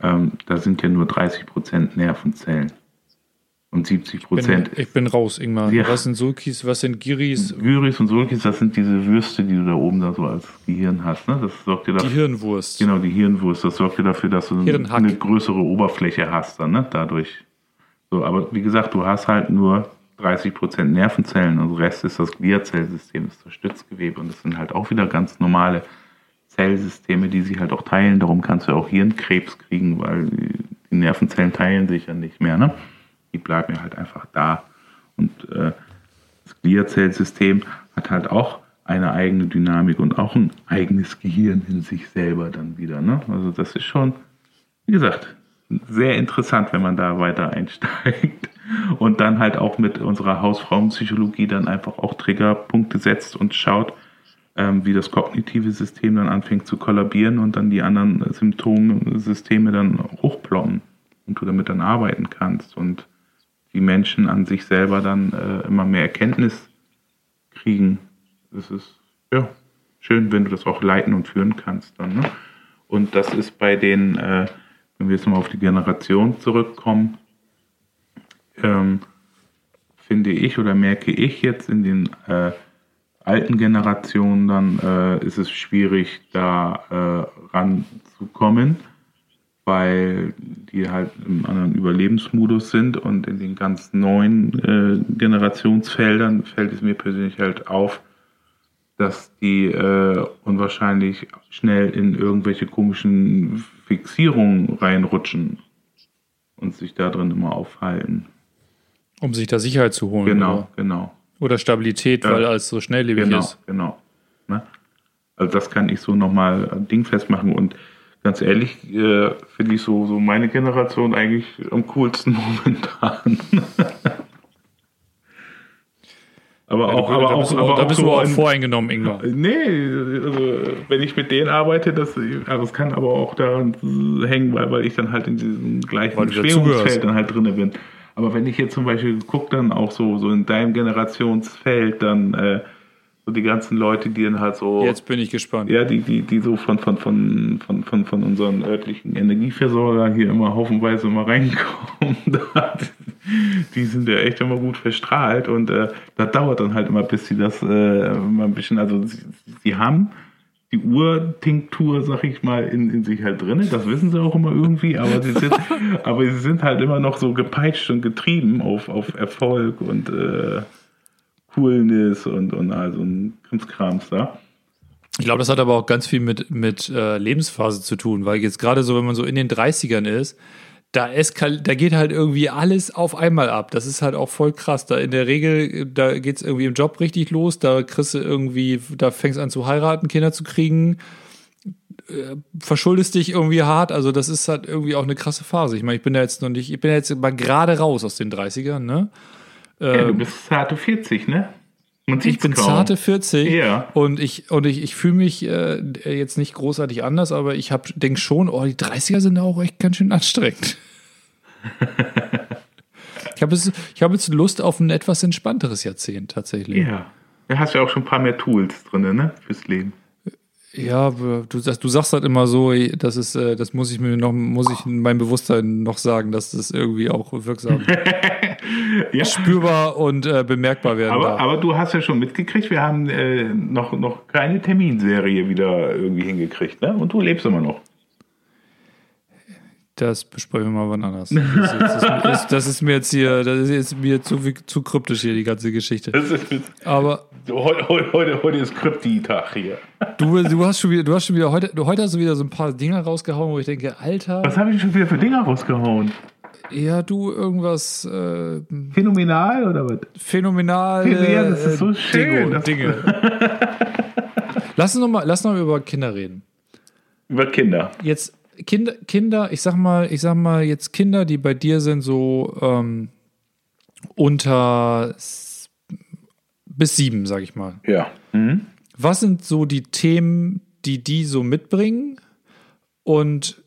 ähm, da sind ja nur 30% Nervenzellen. Und 70 Prozent. Ich bin raus, Ingmar. Ja. Was sind Sulkis, was sind Giris? Gyris und Sulkis, das sind diese Würste, die du da oben da so als Gehirn hast. Ne? Das sorgt dir Die dafür, Hirnwurst. genau, die Hirnwurst, das sorgt dir dafür, dass du Hirnhack. eine größere Oberfläche hast dann, ne? dadurch. So, aber wie gesagt, du hast halt nur 30 Prozent Nervenzellen und der Rest ist das Gliazellsystem, das Stützgewebe und das sind halt auch wieder ganz normale Zellsysteme, die sich halt auch teilen. Darum kannst du auch Hirnkrebs kriegen, weil die Nervenzellen teilen sich ja nicht mehr. Ne? Die bleiben ja halt einfach da. Und äh, das Gliazellsystem hat halt auch eine eigene Dynamik und auch ein eigenes Gehirn in sich selber dann wieder. Ne? Also das ist schon, wie gesagt, sehr interessant, wenn man da weiter einsteigt *laughs* und dann halt auch mit unserer Hausfrauenpsychologie dann einfach auch Triggerpunkte setzt und schaut, ähm, wie das kognitive System dann anfängt zu kollabieren und dann die anderen Symptomsysteme dann hochploppen und du damit dann arbeiten kannst und die Menschen an sich selber dann äh, immer mehr Erkenntnis kriegen. Das ist ja schön, wenn du das auch leiten und führen kannst dann. Ne? Und das ist bei den, äh, wenn wir jetzt nochmal auf die Generation zurückkommen, ähm, finde ich oder merke ich jetzt in den äh, alten Generationen, dann äh, ist es schwierig, da äh, ranzukommen, weil die halt im anderen Überlebensmodus sind und in den ganz neuen äh, Generationsfeldern fällt es mir persönlich halt auf, dass die äh, unwahrscheinlich schnell in irgendwelche komischen Fixierungen reinrutschen und sich da drin immer aufhalten. Um sich da Sicherheit zu holen. Genau, Oder, genau. oder Stabilität, Ja. weil alles so schnelllebig Genau, ist. genau. Ne? Also das kann ich so nochmal dingfest machen und ganz ehrlich äh, finde ich so, so meine Generation eigentlich am coolsten *laughs* momentan. aber Ja, auch, da aber auch, du, aber da auch bist du so auch ein- voreingenommen, Ingmar. Nee, also wenn ich mit denen arbeite, das, also das kann aber auch daran hängen, weil, weil ich dann halt in diesem gleichen du Schwingungsfeld dann halt drin bin. Aber wenn ich jetzt zum Beispiel gucke, dann auch so, so in deinem Generationsfeld, dann äh, so die ganzen Leute, die dann halt so, Jetzt bin ich gespannt. ja, die, die, die so von, von, von, von, von, von unseren örtlichen Energieversorger hier immer haufenweise immer reinkommen, *laughs* die sind ja echt immer gut verstrahlt und äh, das dauert dann halt immer, bis sie das äh, mal ein bisschen, also sie, sie haben die Urtinktur, sag ich mal, in, in sich halt drin. Das wissen sie auch immer irgendwie, aber sie sind, *laughs* aber sie sind halt immer noch so gepeitscht und getrieben auf, auf Erfolg und äh, Coolness und, und also ein Krimskrams da. Ich glaube, das hat aber auch ganz viel mit, mit äh, Lebensphase zu tun, weil jetzt gerade so, wenn man so in den 30ern ist, da, eskal da geht halt irgendwie alles auf einmal ab. Das ist halt auch voll krass. Da in der Regel, da geht es irgendwie im Job richtig los, da kriegst du irgendwie, da fängst an zu heiraten, Kinder zu kriegen, äh, verschuldest dich irgendwie hart. Also, das ist halt irgendwie auch eine krasse Phase. Ich meine, ich bin da jetzt noch nicht, ich bin ja jetzt mal gerade raus aus den 30ern, ne? Ja, du Ähm, bist zarte 40, ne? Man ich sieht's bin kaum. zarte 40 Ja. und ich, und ich, ich fühle mich äh, jetzt nicht großartig anders, aber ich denke schon, oh, die 30er sind auch echt ganz schön anstrengend. *laughs* ich habe jetzt, ich hab jetzt Lust auf ein etwas entspannteres Jahrzehnt tatsächlich. Ja. Da hast du ja auch schon ein paar mehr Tools drin, ne? Fürs Leben. Ja, du, sagst, du sagst halt immer so, das ist, äh, das muss ich mir noch, muss ich in meinem Bewusstsein noch sagen, dass das irgendwie auch wirksam *laughs* ja. *laughs* spürbar und äh, bemerkbar werden aber. Aber du hast ja schon mitgekriegt, wir haben äh, noch, noch keine Terminserie wieder irgendwie hingekriegt, ne? Und du lebst immer noch. Das besprechen wir mal wann anders. Das ist, das, ist, das ist, mir jetzt hier, das ist jetzt mir zu, zu kryptisch hier, die ganze Geschichte. Aber. Heute, heute, heute ist Krypti-Tag hier. Du, du hast schon wieder, du hast schon wieder, heute, heute hast du wieder so ein paar Dinger rausgehauen, wo ich denke, Alter. Was habe ich schon wieder für Dinger rausgehauen? Ja, du irgendwas. Äh, Phänomenal oder was? Phänomenal. Ja, das ist so schön. Dinge. Dinge. *laughs* lass uns noch mal, lass noch mal über Kinder reden. Über Kinder. Jetzt Kinder, Kinder, ich sag mal, ich sag mal jetzt Kinder, die bei dir sind so ähm, unter bis sieben, sag ich mal. Ja. Mhm. Was sind so die Themen, die die so mitbringen? Und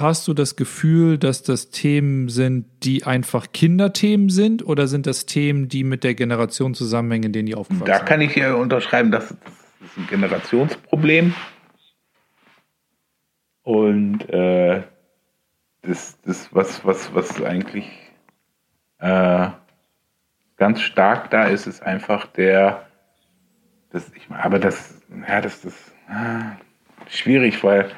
hast du das Gefühl, dass das Themen sind, die einfach Kinderthemen sind, oder sind das Themen, die mit der Generation zusammenhängen, in denen die aufgewachsen sind? Da kann ich ja unterschreiben, das ist ein Generationsproblem. Und äh, das, das was, was, was eigentlich äh, ganz stark da ist, ist einfach der, das, ich, aber das, ja, das ist äh, schwierig, weil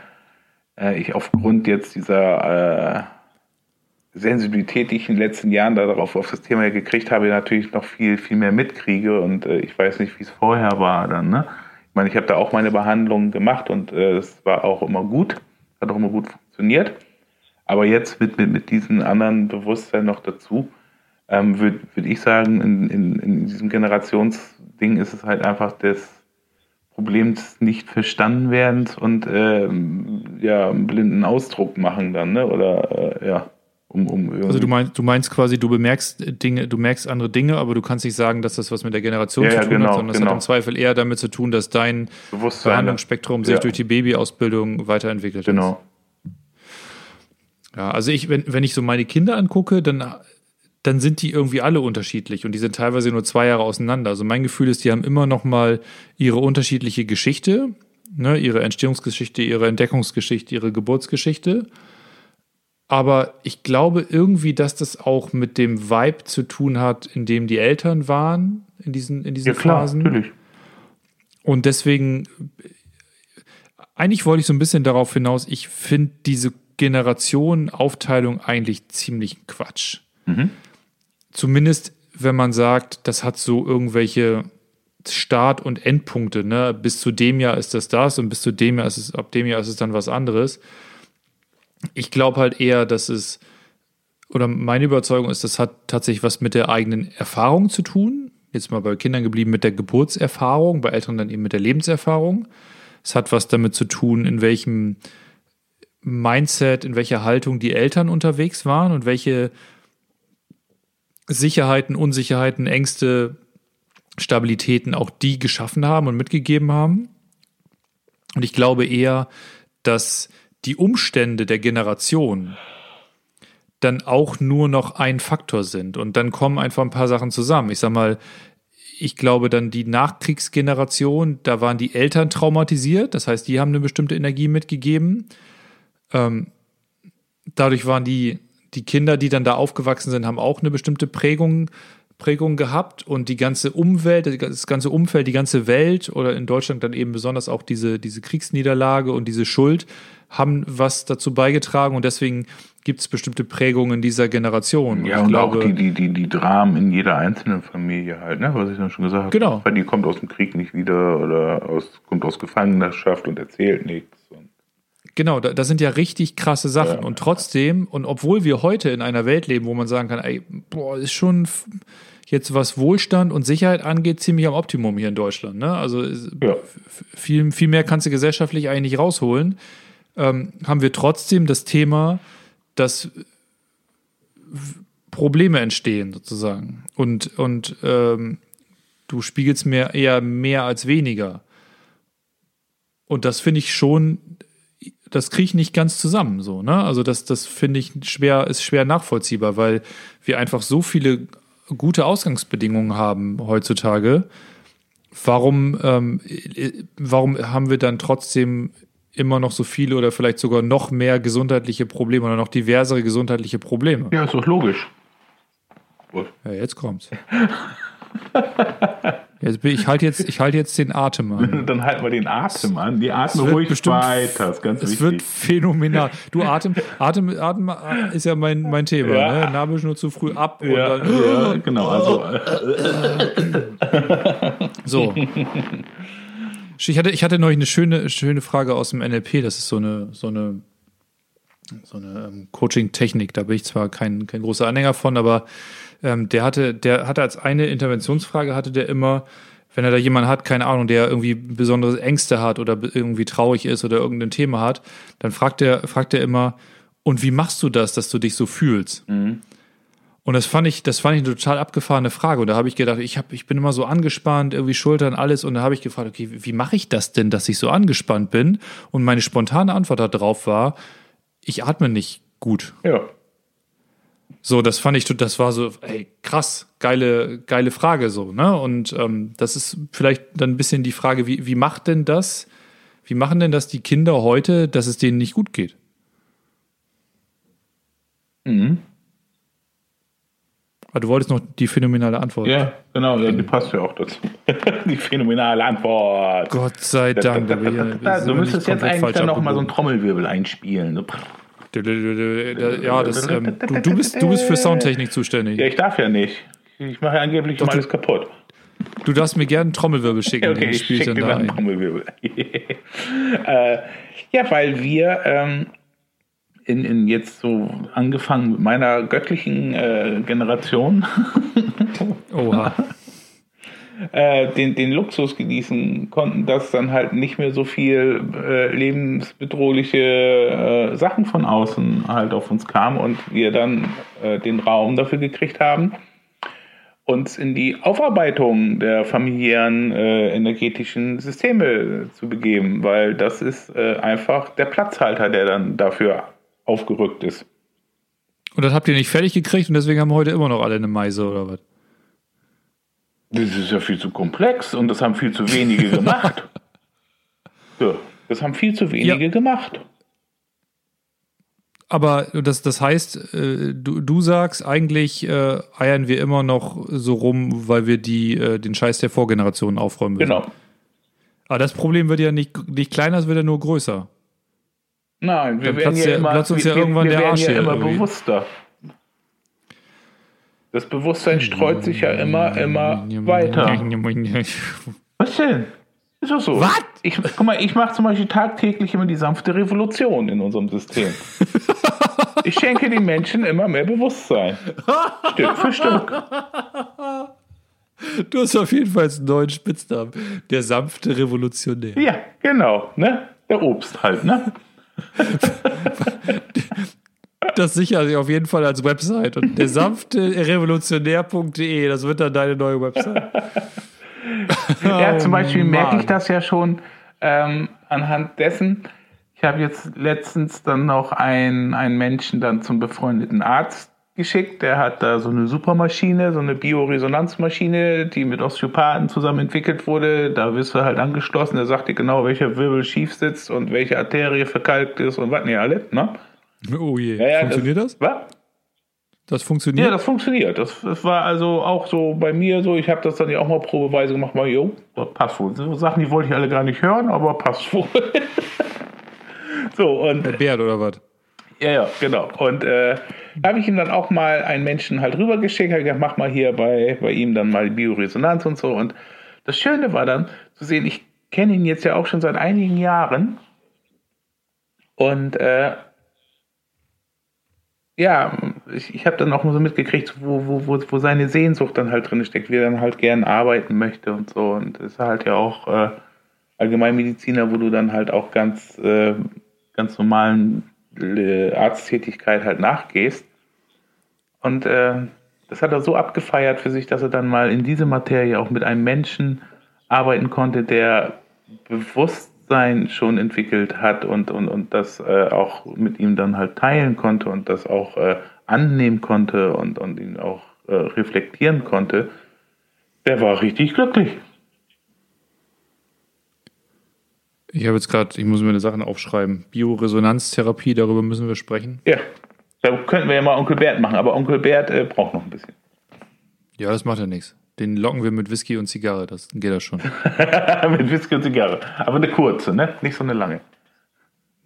äh, ich aufgrund jetzt dieser äh, Sensibilität, die ich in den letzten Jahren darauf auf das Thema gekriegt habe, natürlich noch viel, viel mehr mitkriege und äh, ich weiß nicht, wie es vorher war dann. Ne? Ich meine, ich habe da auch meine Behandlung gemacht und äh, es war auch immer gut hat auch immer gut funktioniert. Aber jetzt mit, mit, mit diesem anderen Bewusstsein noch dazu, ähm, würde würd ich sagen, in, in, in diesem Generationsding ist es halt einfach das Problem des nicht verstanden werdens und ähm, ja, einen blinden Ausdruck machen dann, ne? Oder äh, ja. Um, um also du meinst, du meinst quasi, du bemerkst Dinge, du merkst andere Dinge, aber du kannst nicht sagen, dass das was mit der Generation ja, zu tun genau, hat, sondern genau. das hat im Zweifel eher damit zu tun, dass dein Behandlungsspektrum sich ja. durch die Babyausbildung weiterentwickelt genau. Ja, also ich, wenn, wenn ich so meine Kinder angucke, dann, dann sind die irgendwie alle unterschiedlich und die sind teilweise nur zwei Jahre auseinander. Also mein Gefühl ist, die haben immer noch mal ihre unterschiedliche Geschichte, ne, ihre Entstehungsgeschichte, ihre Entdeckungsgeschichte, ihre Geburtsgeschichte aber ich glaube irgendwie, dass das auch mit dem Vibe zu tun hat, in dem die Eltern waren, in diesen, in diesen ja, klar, Phasen. Natürlich. Und deswegen, eigentlich wollte ich so ein bisschen darauf hinaus, ich finde diese Generationenaufteilung eigentlich ziemlich Quatsch. Mhm. Zumindest, wenn man sagt, das hat so irgendwelche Start- und Endpunkte. Ne? Bis zu dem Jahr ist das das und bis zu dem Jahr ist es, ab dem Jahr ist es dann was anderes ich glaube halt eher, dass es, oder meine Überzeugung ist, das hat tatsächlich was mit der eigenen Erfahrung zu tun. Jetzt mal bei Kindern geblieben mit der Geburtserfahrung, bei Eltern dann eben mit der Lebenserfahrung. Es hat was damit zu tun, in welchem Mindset, in welcher Haltung die Eltern unterwegs waren und welche Sicherheiten, Unsicherheiten, Ängste, Stabilitäten auch die geschaffen haben und mitgegeben haben. Und ich glaube eher, dass die Umstände der Generation dann auch nur noch ein Faktor sind. Und dann kommen einfach ein paar Sachen zusammen. Ich sag mal, ich glaube dann die Nachkriegsgeneration, da waren die Eltern traumatisiert, das heißt, die haben eine bestimmte Energie mitgegeben. Ähm, dadurch waren die, die Kinder, die dann da aufgewachsen sind, haben auch eine bestimmte Prägung, Prägung gehabt und die ganze Umwelt, das ganze Umfeld, die ganze Welt oder in Deutschland dann eben besonders auch diese, diese Kriegsniederlage und diese Schuld haben was dazu beigetragen und deswegen gibt es bestimmte Prägungen dieser Generation. Ja, und, und glaube, auch die, die, die, die Dramen in jeder einzelnen Familie halt, ne? was ich dann schon gesagt habe. Genau. Weil die kommt aus dem Krieg nicht wieder oder aus, kommt aus Gefangenschaft und erzählt nichts. Genau, da, das sind ja richtig krasse Sachen. Ja, und trotzdem, und obwohl wir heute in einer Welt leben, wo man sagen kann, ey, boah, ist schon jetzt was Wohlstand und Sicherheit angeht, ziemlich am Optimum hier in Deutschland. Ne? Also ja. viel, viel mehr kannst du gesellschaftlich eigentlich nicht rausholen ähm, haben wir trotzdem das Thema, dass Probleme entstehen sozusagen. Und, und ähm, du spiegelst mir eher mehr als weniger. Und das finde ich schon, das kriege ich nicht ganz zusammen so, ne? Also das, das finde ich schwer, ist schwer nachvollziehbar, weil wir einfach so viele gute Ausgangsbedingungen haben heutzutage, warum, ähm, warum haben wir dann trotzdem immer noch so viele oder vielleicht sogar noch mehr gesundheitliche Probleme oder noch diversere gesundheitliche Probleme? Ja, ist doch logisch. Ja, jetzt kommt's. *laughs* Bin, ich halte jetzt, ich halte jetzt den Atem an. *laughs* Dann halten wir den Atem an. Die atmen ruhig bestimmt- weiter. Das ist ganz Es wichtig. wird phänomenal. Du, Atem, Atem, Atem ist ja mein, mein Thema. Ja. Ne? Nabelschnur zu früh ab ja, dann. ja, genau. Also, äh, So. Ich hatte, ich hatte neulich eine schöne, schöne Frage aus dem NLP. Das ist so eine, so eine, so eine ähm, Coaching-Technik. Da bin ich zwar kein, kein großer Anhänger von, aber ähm, der hatte, der hatte als eine Interventionsfrage hatte der immer, wenn er da jemanden hat, keine Ahnung, der irgendwie besondere Ängste hat oder irgendwie traurig ist oder irgendein Thema hat, dann fragt er, fragt er immer, und wie machst du das, dass du dich so fühlst? Und das fand ich, das fand ich eine total abgefahrene Frage. Und da habe ich gedacht, ich, hab, ich bin immer so angespannt, irgendwie Schultern, alles. Und da habe ich gefragt, okay, wie, wie mache ich das denn, dass ich so angespannt bin? Und meine spontane Antwort darauf war, ich atme nicht gut. ja. So, das fand ich, das war so, ey, krass, geile, geile Frage so, ne? Und ähm, das ist vielleicht dann ein bisschen die Frage, wie, wie macht denn das, wie machen denn das die Kinder heute, dass es denen nicht gut geht? Mhm. Aber du wolltest noch die phänomenale Antwort. Ja, genau. Die passt ja auch dazu. *laughs* die phänomenale Antwort. Gott sei Dank. da Da, sind du wir müsstest jetzt eigentlich dann noch mal so einen. Trommelwirbel einspielen. So. Ja, das, ähm, du, du, bist, du bist für Soundtechnik zuständig. Ja, ich darf ja nicht. Ich mache angeblich du- alles kaputt. Du darfst mir gerne einen Trommelwirbel schicken, Okay, ich schicke dir einen ein. Trommelwirbel. *laughs* äh, ja, weil wir ähm, in, in jetzt so angefangen mit meiner göttlichen äh, Generation *laughs* Oha. Äh, den, den Luxus genießen konnten, dass dann halt nicht mehr so viel äh, lebensbedrohliche äh, Sachen von außen halt auf uns kamen und wir dann äh, den Raum dafür gekriegt haben, uns in die Aufarbeitung der familiären äh, energetischen Systeme zu begeben, weil das ist einfach der Platzhalter, der dann dafür aufgerückt ist. Und das habt ihr nicht fertig gekriegt und deswegen haben wir heute immer noch alle eine Meise oder was? Das ist ja viel zu komplex und das haben viel zu wenige gemacht. *laughs* Ja, das haben viel zu wenige Ja. gemacht. Aber das, das heißt, äh, du, du sagst, eigentlich äh, eiern wir immer noch so rum, weil wir die, äh, den Scheiß der Vorgenerationen aufräumen müssen. Genau. Aber das Problem wird ja nicht, nicht kleiner, es wird ja nur größer. Nein, wir Dann werden ja ja- immer, wir, ja wir, irgendwann wir der werden ja immer bewusster. Das Bewusstsein streut sich ja immer, immer weiter. Was denn? Ist doch so. Was? Ich, guck mal, ich mache zum Beispiel tagtäglich immer die sanfte Revolution in unserem System. *laughs* Ich schenke den Menschen immer mehr Bewusstsein. Stück für Stück. Du hast auf jeden Fall einen neuen Spitznamen. Der sanfte Revolutionär. Ja, genau. Ne? Der Obst halt, ne? *laughs* Das sicher sich auf jeden Fall als Website. Und der sanfte Revolutionär.de, das wird dann deine neue Website. *laughs* Ja, zum Beispiel merke ich das ja schon ähm, anhand dessen. Ich habe jetzt letztens dann noch einen, einen Menschen dann zum befreundeten Arzt geschickt. Der hat da so eine Supermaschine, so eine Bioresonanzmaschine, die mit Osteopathen zusammen entwickelt wurde. Da wirst du halt angeschlossen. Der sagt dir genau, welcher Wirbel schief sitzt und welche Arterie verkalkt ist und was nicht alles. Ne? Oh je. Ja, ja, funktioniert das? Was? Das funktioniert? Ja, das funktioniert. Das, das war also auch so bei mir so. Ich habe das dann ja auch mal probeweise gemacht. Mal, jo, das passt wohl. So Sachen, die wollte ich alle gar nicht hören, aber passt wohl. *laughs* so, und Der Bert oder was? ja, ja, genau. Und äh, da habe ich ihm dann auch mal einen Menschen halt rübergeschickt, habe gesagt, mach mal hier bei, bei ihm dann mal Bioresonanz und so. Und das Schöne war dann zu sehen, ich kenne ihn jetzt ja auch schon seit einigen Jahren. Und äh, ja, ich, ich habe dann auch mal so mitgekriegt, wo, wo, wo, wo seine Sehnsucht dann halt drin steckt, wie er dann halt gern arbeiten möchte und so. Und ist halt ja auch äh, Allgemeinmediziner, wo du dann halt auch ganz, äh, ganz normalen äh, Arzttätigkeit halt nachgehst. Und äh, das hat er so abgefeiert für sich, dass er dann mal in diese Materie auch mit einem Menschen arbeiten konnte, der Bewusstsein schon entwickelt hat und, und, und das äh, auch mit ihm dann halt teilen konnte und das auch äh, annehmen konnte und, und ihn auch äh, reflektieren konnte, der war richtig glücklich. Ich habe jetzt gerade, ich muss mir eine Sachen aufschreiben. Bioresonanztherapie, darüber müssen wir sprechen. Ja, da könnten wir ja mal Onkel Bert machen, aber Onkel Bert äh, braucht noch ein bisschen. Ja, das macht ja nichts. Den locken wir mit Whisky und Zigarre, das geht das schon. *laughs* Mit Whisky und Zigarre. Aber eine kurze, ne? Nicht so eine lange.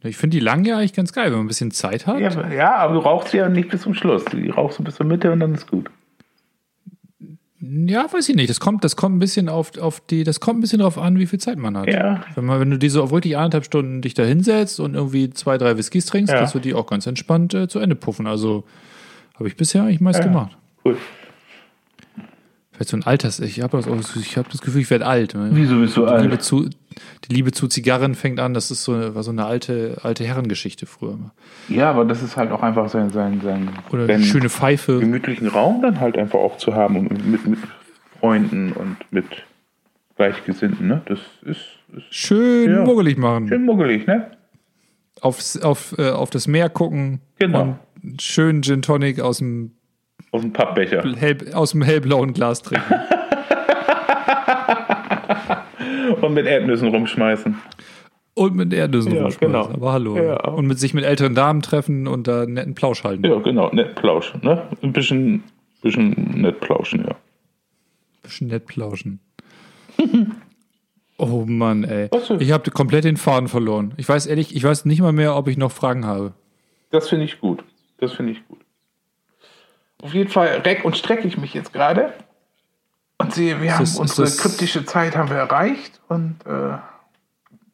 Ich finde die lange ja eigentlich ganz geil, wenn man ein bisschen Zeit hat. Ja, aber- ja, aber du rauchst ja nicht bis zum Schluss. Du rauchst bis zur Mitte und dann ist gut. Ja, weiß ich nicht. Das kommt, das kommt ein bisschen auf, auf die, das kommt ein bisschen drauf an, wie viel Zeit man hat. Ja. Wenn, man, wenn du diese auf wirklich anderthalb Stunden dich da hinsetzt und irgendwie zwei, drei Whiskys trinkst, Ja. kannst du die auch ganz entspannt äh, zu Ende puffen. Also habe ich bisher eigentlich meist gemacht. Cool. Vielleicht so ein Alters, ich habe das, auch- ich hab das Gefühl, ich werde alt. ne? Wieso bist du Die Liebe, alt? zu, die Liebe zu Zigarren fängt an, das ist so, war so eine alte, alte Herrengeschichte früher. Ja, aber das ist halt auch einfach sein, sein, sein Oder eine schöne Pfeife. gemütlichen Raum dann halt einfach auch zu haben und mit, mit Freunden und mit Gleichgesinnten, ne? Das ist, ist Schön Ja. muggelig machen. schön muggelig, ne? Aufs, auf, äh, auf das Meer gucken. Genau. Und schön Gin Tonic aus dem, Aus dem Pappbecher. hell, aus dem hellblauen Glas trinken. *laughs* Und mit Erdnüssen rumschmeißen. Und mit Erdnüssen Ja, rumschmeißen. genau. Aber hallo. Ja. Und mit sich mit älteren Damen treffen und da einen netten Plausch halten. Ja, genau, nett plauschen, ne? Ein bisschen, bisschen nett plauschen, ja. Bisschen nett plauschen. *laughs* oh Mann, ey. Ich habe komplett den Faden verloren. Ich weiß ehrlich, ich weiß nicht mal mehr, ob ich noch Fragen habe. Das finde ich gut. Das finde ich gut. Auf jeden Fall reck und strecke ich mich jetzt gerade und sehe, wir haben das- unsere kryptische Zeit haben wir erreicht und äh,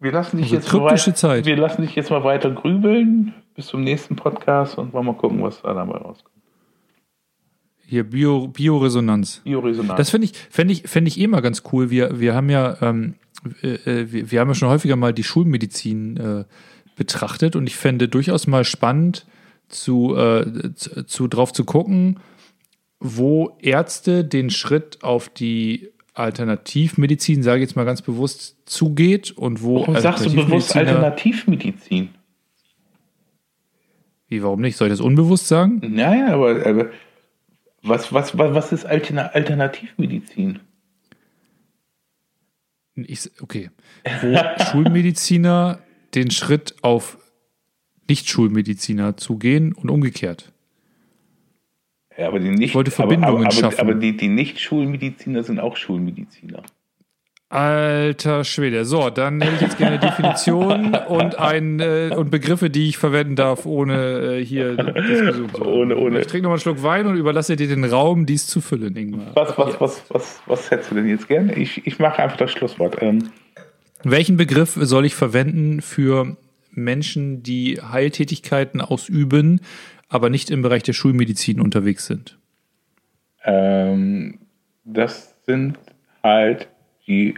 wir lassen dich jetzt mal kryptische weit- Zeit. Wir lassen dich jetzt mal weiter grübeln bis zum nächsten Podcast und wollen mal gucken, was da dabei rauskommt. Hier, Bio, Bioresonanz. Bioresonanz. Das finde ich, fände ich, fänd ich eh mal ganz cool. Wir, wir haben ja, ähm, äh, äh, wir, wir haben ja schon häufiger mal die Schulmedizin äh, betrachtet und ich fände durchaus mal spannend, zu, äh, zu, zu drauf zu gucken, wo Ärzte den Schritt auf die Alternativmedizin, sage ich jetzt mal ganz bewusst, zugeht und wo Warum sagst du bewusst Alternativmedizin? Wie, warum nicht? Soll ich das unbewusst sagen? Naja, aber, aber was, was, was, was ist Alterna Alternativmedizin? Ich, okay. Wo Schulmediziner den Schritt auf Nicht-Schulmediziner zugehen und umgekehrt. Ja, aber die nicht, wollte aber, Verbindungen aber, aber, schaffen. aber die, die Nicht-Schulmediziner sind auch Schulmediziner. Alter Schwede. So, dann hätte ich jetzt gerne Definitionen *laughs* und, ein, äh, und Begriffe, die ich verwenden darf, ohne äh, hier Diskussion zu. Ohne- ohne. Ich trinke noch mal einen Schluck Wein und überlasse dir den Raum, dies zu füllen, Ingmar. Was, was, was, was, was hättest du denn jetzt gerne? Ich, ich mache einfach das Schlusswort. Ähm, Welchen Begriff soll ich verwenden für Menschen, die Heiltätigkeiten ausüben, aber nicht im Bereich der Schulmedizin unterwegs sind? ähm, das sind halt die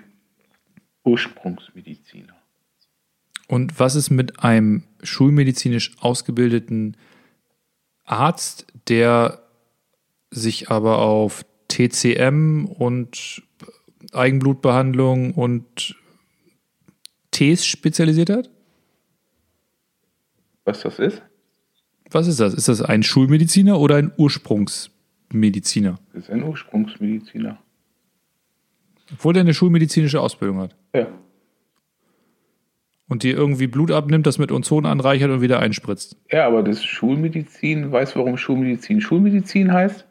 Ursprungsmediziner. Und was ist mit einem schulmedizinisch ausgebildeten Arzt, der sich aber auf TCM und Eigenblutbehandlung und Tees spezialisiert hat? Was das ist? Was ist das? Ist das ein Schulmediziner oder ein Ursprungsmediziner? Das ist ein Ursprungsmediziner. Obwohl der eine schulmedizinische Ausbildung hat. Ja. Und dir irgendwie Blut abnimmt, das mit Ozon anreichert und wieder einspritzt. Ja, aber das Schulmedizin, weißt du, warum Schulmedizin Schulmedizin heißt?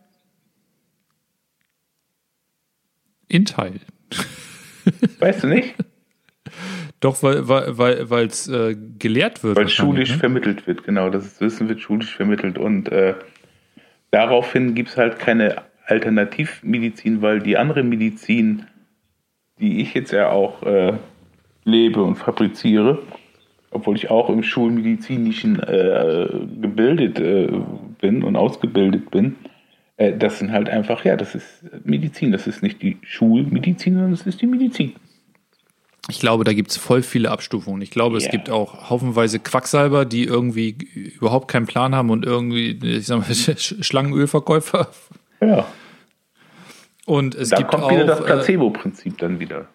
In Teil. Weißt du nicht? *laughs* Doch, weil weil weil weil, es äh, gelehrt wird. Weil schulisch ne? vermittelt wird, genau. Das Wissen wird schulisch vermittelt. Und äh, daraufhin gibt es halt keine Alternativmedizin, weil die andere Medizin, die ich jetzt ja auch äh, lebe und fabriziere, obwohl ich auch im schulmedizinischen äh, gebildet äh, bin und ausgebildet bin, äh, das sind halt einfach, ja, das ist Medizin. Das ist nicht die Schulmedizin, sondern das ist die Medizin. Ich glaube, da gibt es voll viele Abstufungen. Ich glaube, es Ja. gibt auch haufenweise Quacksalber, die irgendwie überhaupt keinen Plan haben und irgendwie, ich sag mal, *laughs* Sch- Schlangenölverkäufer. Ja. Und es Da gibt kommt auch. wieder das äh, Placebo-Prinzip dann wieder.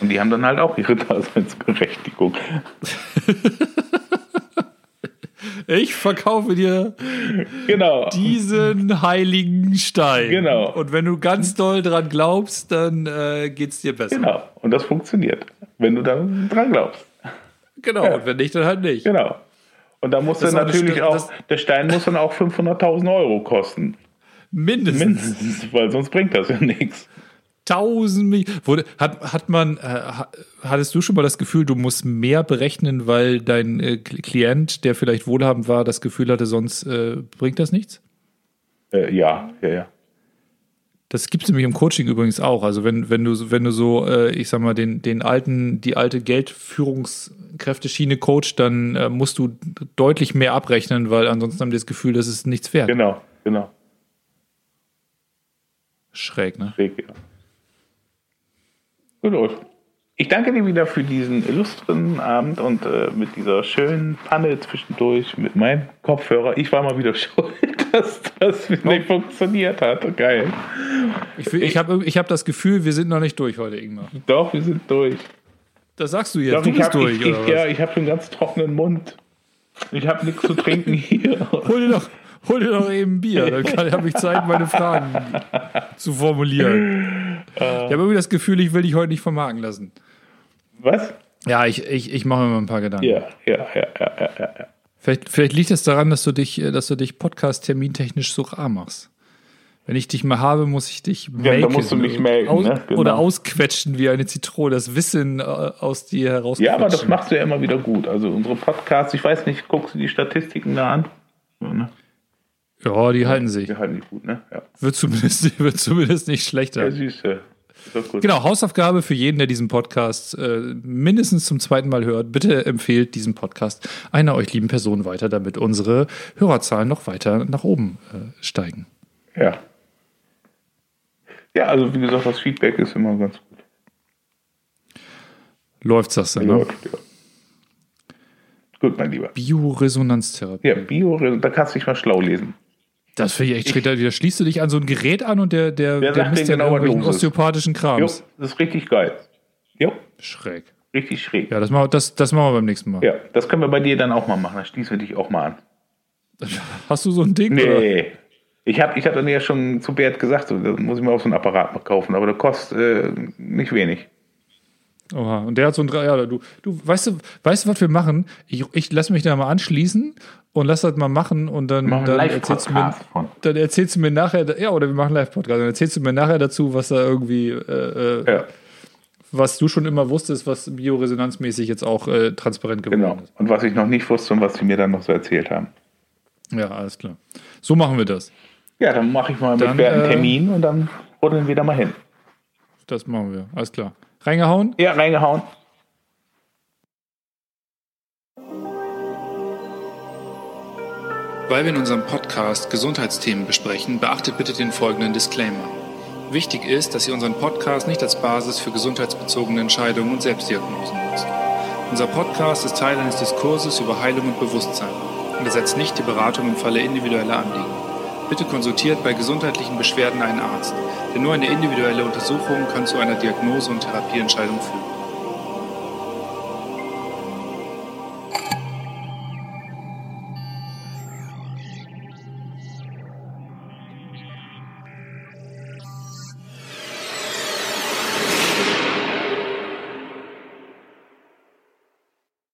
Und die haben dann halt auch ihre *laughs* Daseinsberechtigung. *laughs* Ich verkaufe dir Genau. diesen heiligen Stein. Genau. Und wenn du ganz doll dran glaubst, dann äh, geht's dir besser. Genau. Und das funktioniert, wenn du dann dran glaubst. Genau. Und wenn nicht, dann halt nicht. Genau. Und da muss Das dann natürlich Stimme- auch, der Stein muss dann auch 500.000 Euro kosten. Mindestens. Mindestens, weil sonst bringt das ja nichts. 1000 Millionen. Wurde, hat, hat man, äh, ha- hattest du schon mal das Gefühl, du musst mehr berechnen, weil dein äh, Kl- Klient, der vielleicht wohlhabend war, das Gefühl hatte, sonst äh, bringt das nichts? Äh, ja, ja, ja. Das gibt es nämlich im Coaching übrigens auch. Also wenn, wenn du, so- wenn du so, äh, ich sag mal, den, den alten, die alte Geldführungskräfteschiene coachst, dann äh, musst du deutlich mehr abrechnen, weil ansonsten haben die das Gefühl, das ist nichts wert. Genau, genau. Schräg, ne? Weg, ja. Gut, Ulf. Ich danke dir wieder für diesen illustren Abend und äh, mit dieser schönen Panne zwischendurch mit meinem Kopfhörer. Ich war mal wieder *laughs* schuld, dass das nicht funktioniert hat. Geil. Ich, ich habe ich hab das Gefühl, wir sind noch nicht durch heute, Ingmar. Doch, wir sind durch. Das sagst du jetzt. Doch, du ich bist habe durch, ich, oder ich, ja, ich hab schon ganz trockenen Mund. Ich habe nichts zu trinken hier. *laughs* Hol dir doch, hol dir doch eben Bier, dann habe ich Zeit, meine Fragen zu formulieren. Ich habe irgendwie das Gefühl, ich will dich heute nicht vermarkten lassen. Was? Ja, ich, ich, ich mache mir mal ein paar Gedanken. Ja, ja, ja, ja, ja, ja. ja. Vielleicht, vielleicht liegt es daran, dass du dich, äh, dass du dich Podcast-termintechnisch so rar machst. Wenn ich dich mal habe, muss ich dich Ja, melken. da musst du mich melken, Aus, ne? Genau. Oder ausquetschen wie eine Zitrone, das Wissen äh, aus dir heraus. Ja, aber das machst du ja immer wieder gut. Also unsere Podcasts, ich weiß nicht, guckst du die Statistiken da an? Ja, ne? Ja, die halten sich. Die halten nicht gut, ne? Ja. Wird zumindest, *laughs* wird zumindest nicht schlechter. Ja, süße. Genau, Hausaufgabe für jeden, der diesen Podcast äh, mindestens zum zweiten Mal hört. Bitte empfehlt diesen Podcast einer euch lieben Person weiter, damit unsere Hörerzahlen noch weiter nach oben äh, steigen. Ja. Ja, also wie gesagt, das Feedback ist immer ganz gut. Läuft das denn? Ne? Läuft, ja. Gut, mein Lieber. Bioresonanztherapie. Ja, Bio, da kannst du dich mal schlau lesen. Das finde ich echt schräg. Da da schließt du dich an so ein Gerät an und der, der, Der der, misst ja genau, irgendwelchen osteopathischen Jo, Krams. das ist richtig geil. Jo, Schräg. richtig schräg. Ja, das machen, wir- das, das machen wir beim nächsten Mal. Ja, das können wir bei dir dann auch mal machen. Dann schließen wir dich auch mal an. *laughs* Hast du so ein Ding? Oder? Nee. Ich habe ich hab dann ja schon zu Bert gesagt, so, da muss ich mir auch so einen Apparat mal kaufen, aber der kostet äh, nicht wenig. Oha. Und der hat so ein drei. Ja, du, du weißt du, weißt du, was wir machen? Ich, ich lasse mich da mal anschließen und lass das mal machen und dann, Machen dann, erzählst du mir, dann erzählst du mir nachher, ja, oder wir machen Live-Podcast, dann erzählst du mir nachher dazu, was da irgendwie, äh, äh, Ja, was du schon immer wusstest, was bioresonanzmäßig jetzt auch äh, transparent geworden genau. ist. Und was ich noch nicht wusste und was sie mir dann noch so erzählt haben. Ja, alles klar. So machen wir das. Ja, dann mache ich mal Dann, mit Bert einen äh, Termin und dann ruddeln wir da mal hin. Das machen wir. Alles klar. Reingehauen? Ja, reingehauen. Weil wir in unserem Podcast Gesundheitsthemen besprechen, beachtet bitte den folgenden Disclaimer. Wichtig ist, dass ihr unseren Podcast nicht als Basis für gesundheitsbezogene Entscheidungen und Selbstdiagnosen nutzt. Unser Podcast ist Teil eines Diskurses über Heilung und Bewusstsein und ersetzt nicht die Beratung im Falle individueller Anliegen. Bitte konsultiert bei gesundheitlichen Beschwerden einen Arzt, denn nur eine individuelle Untersuchung kann zu einer Diagnose und Therapieentscheidung führen.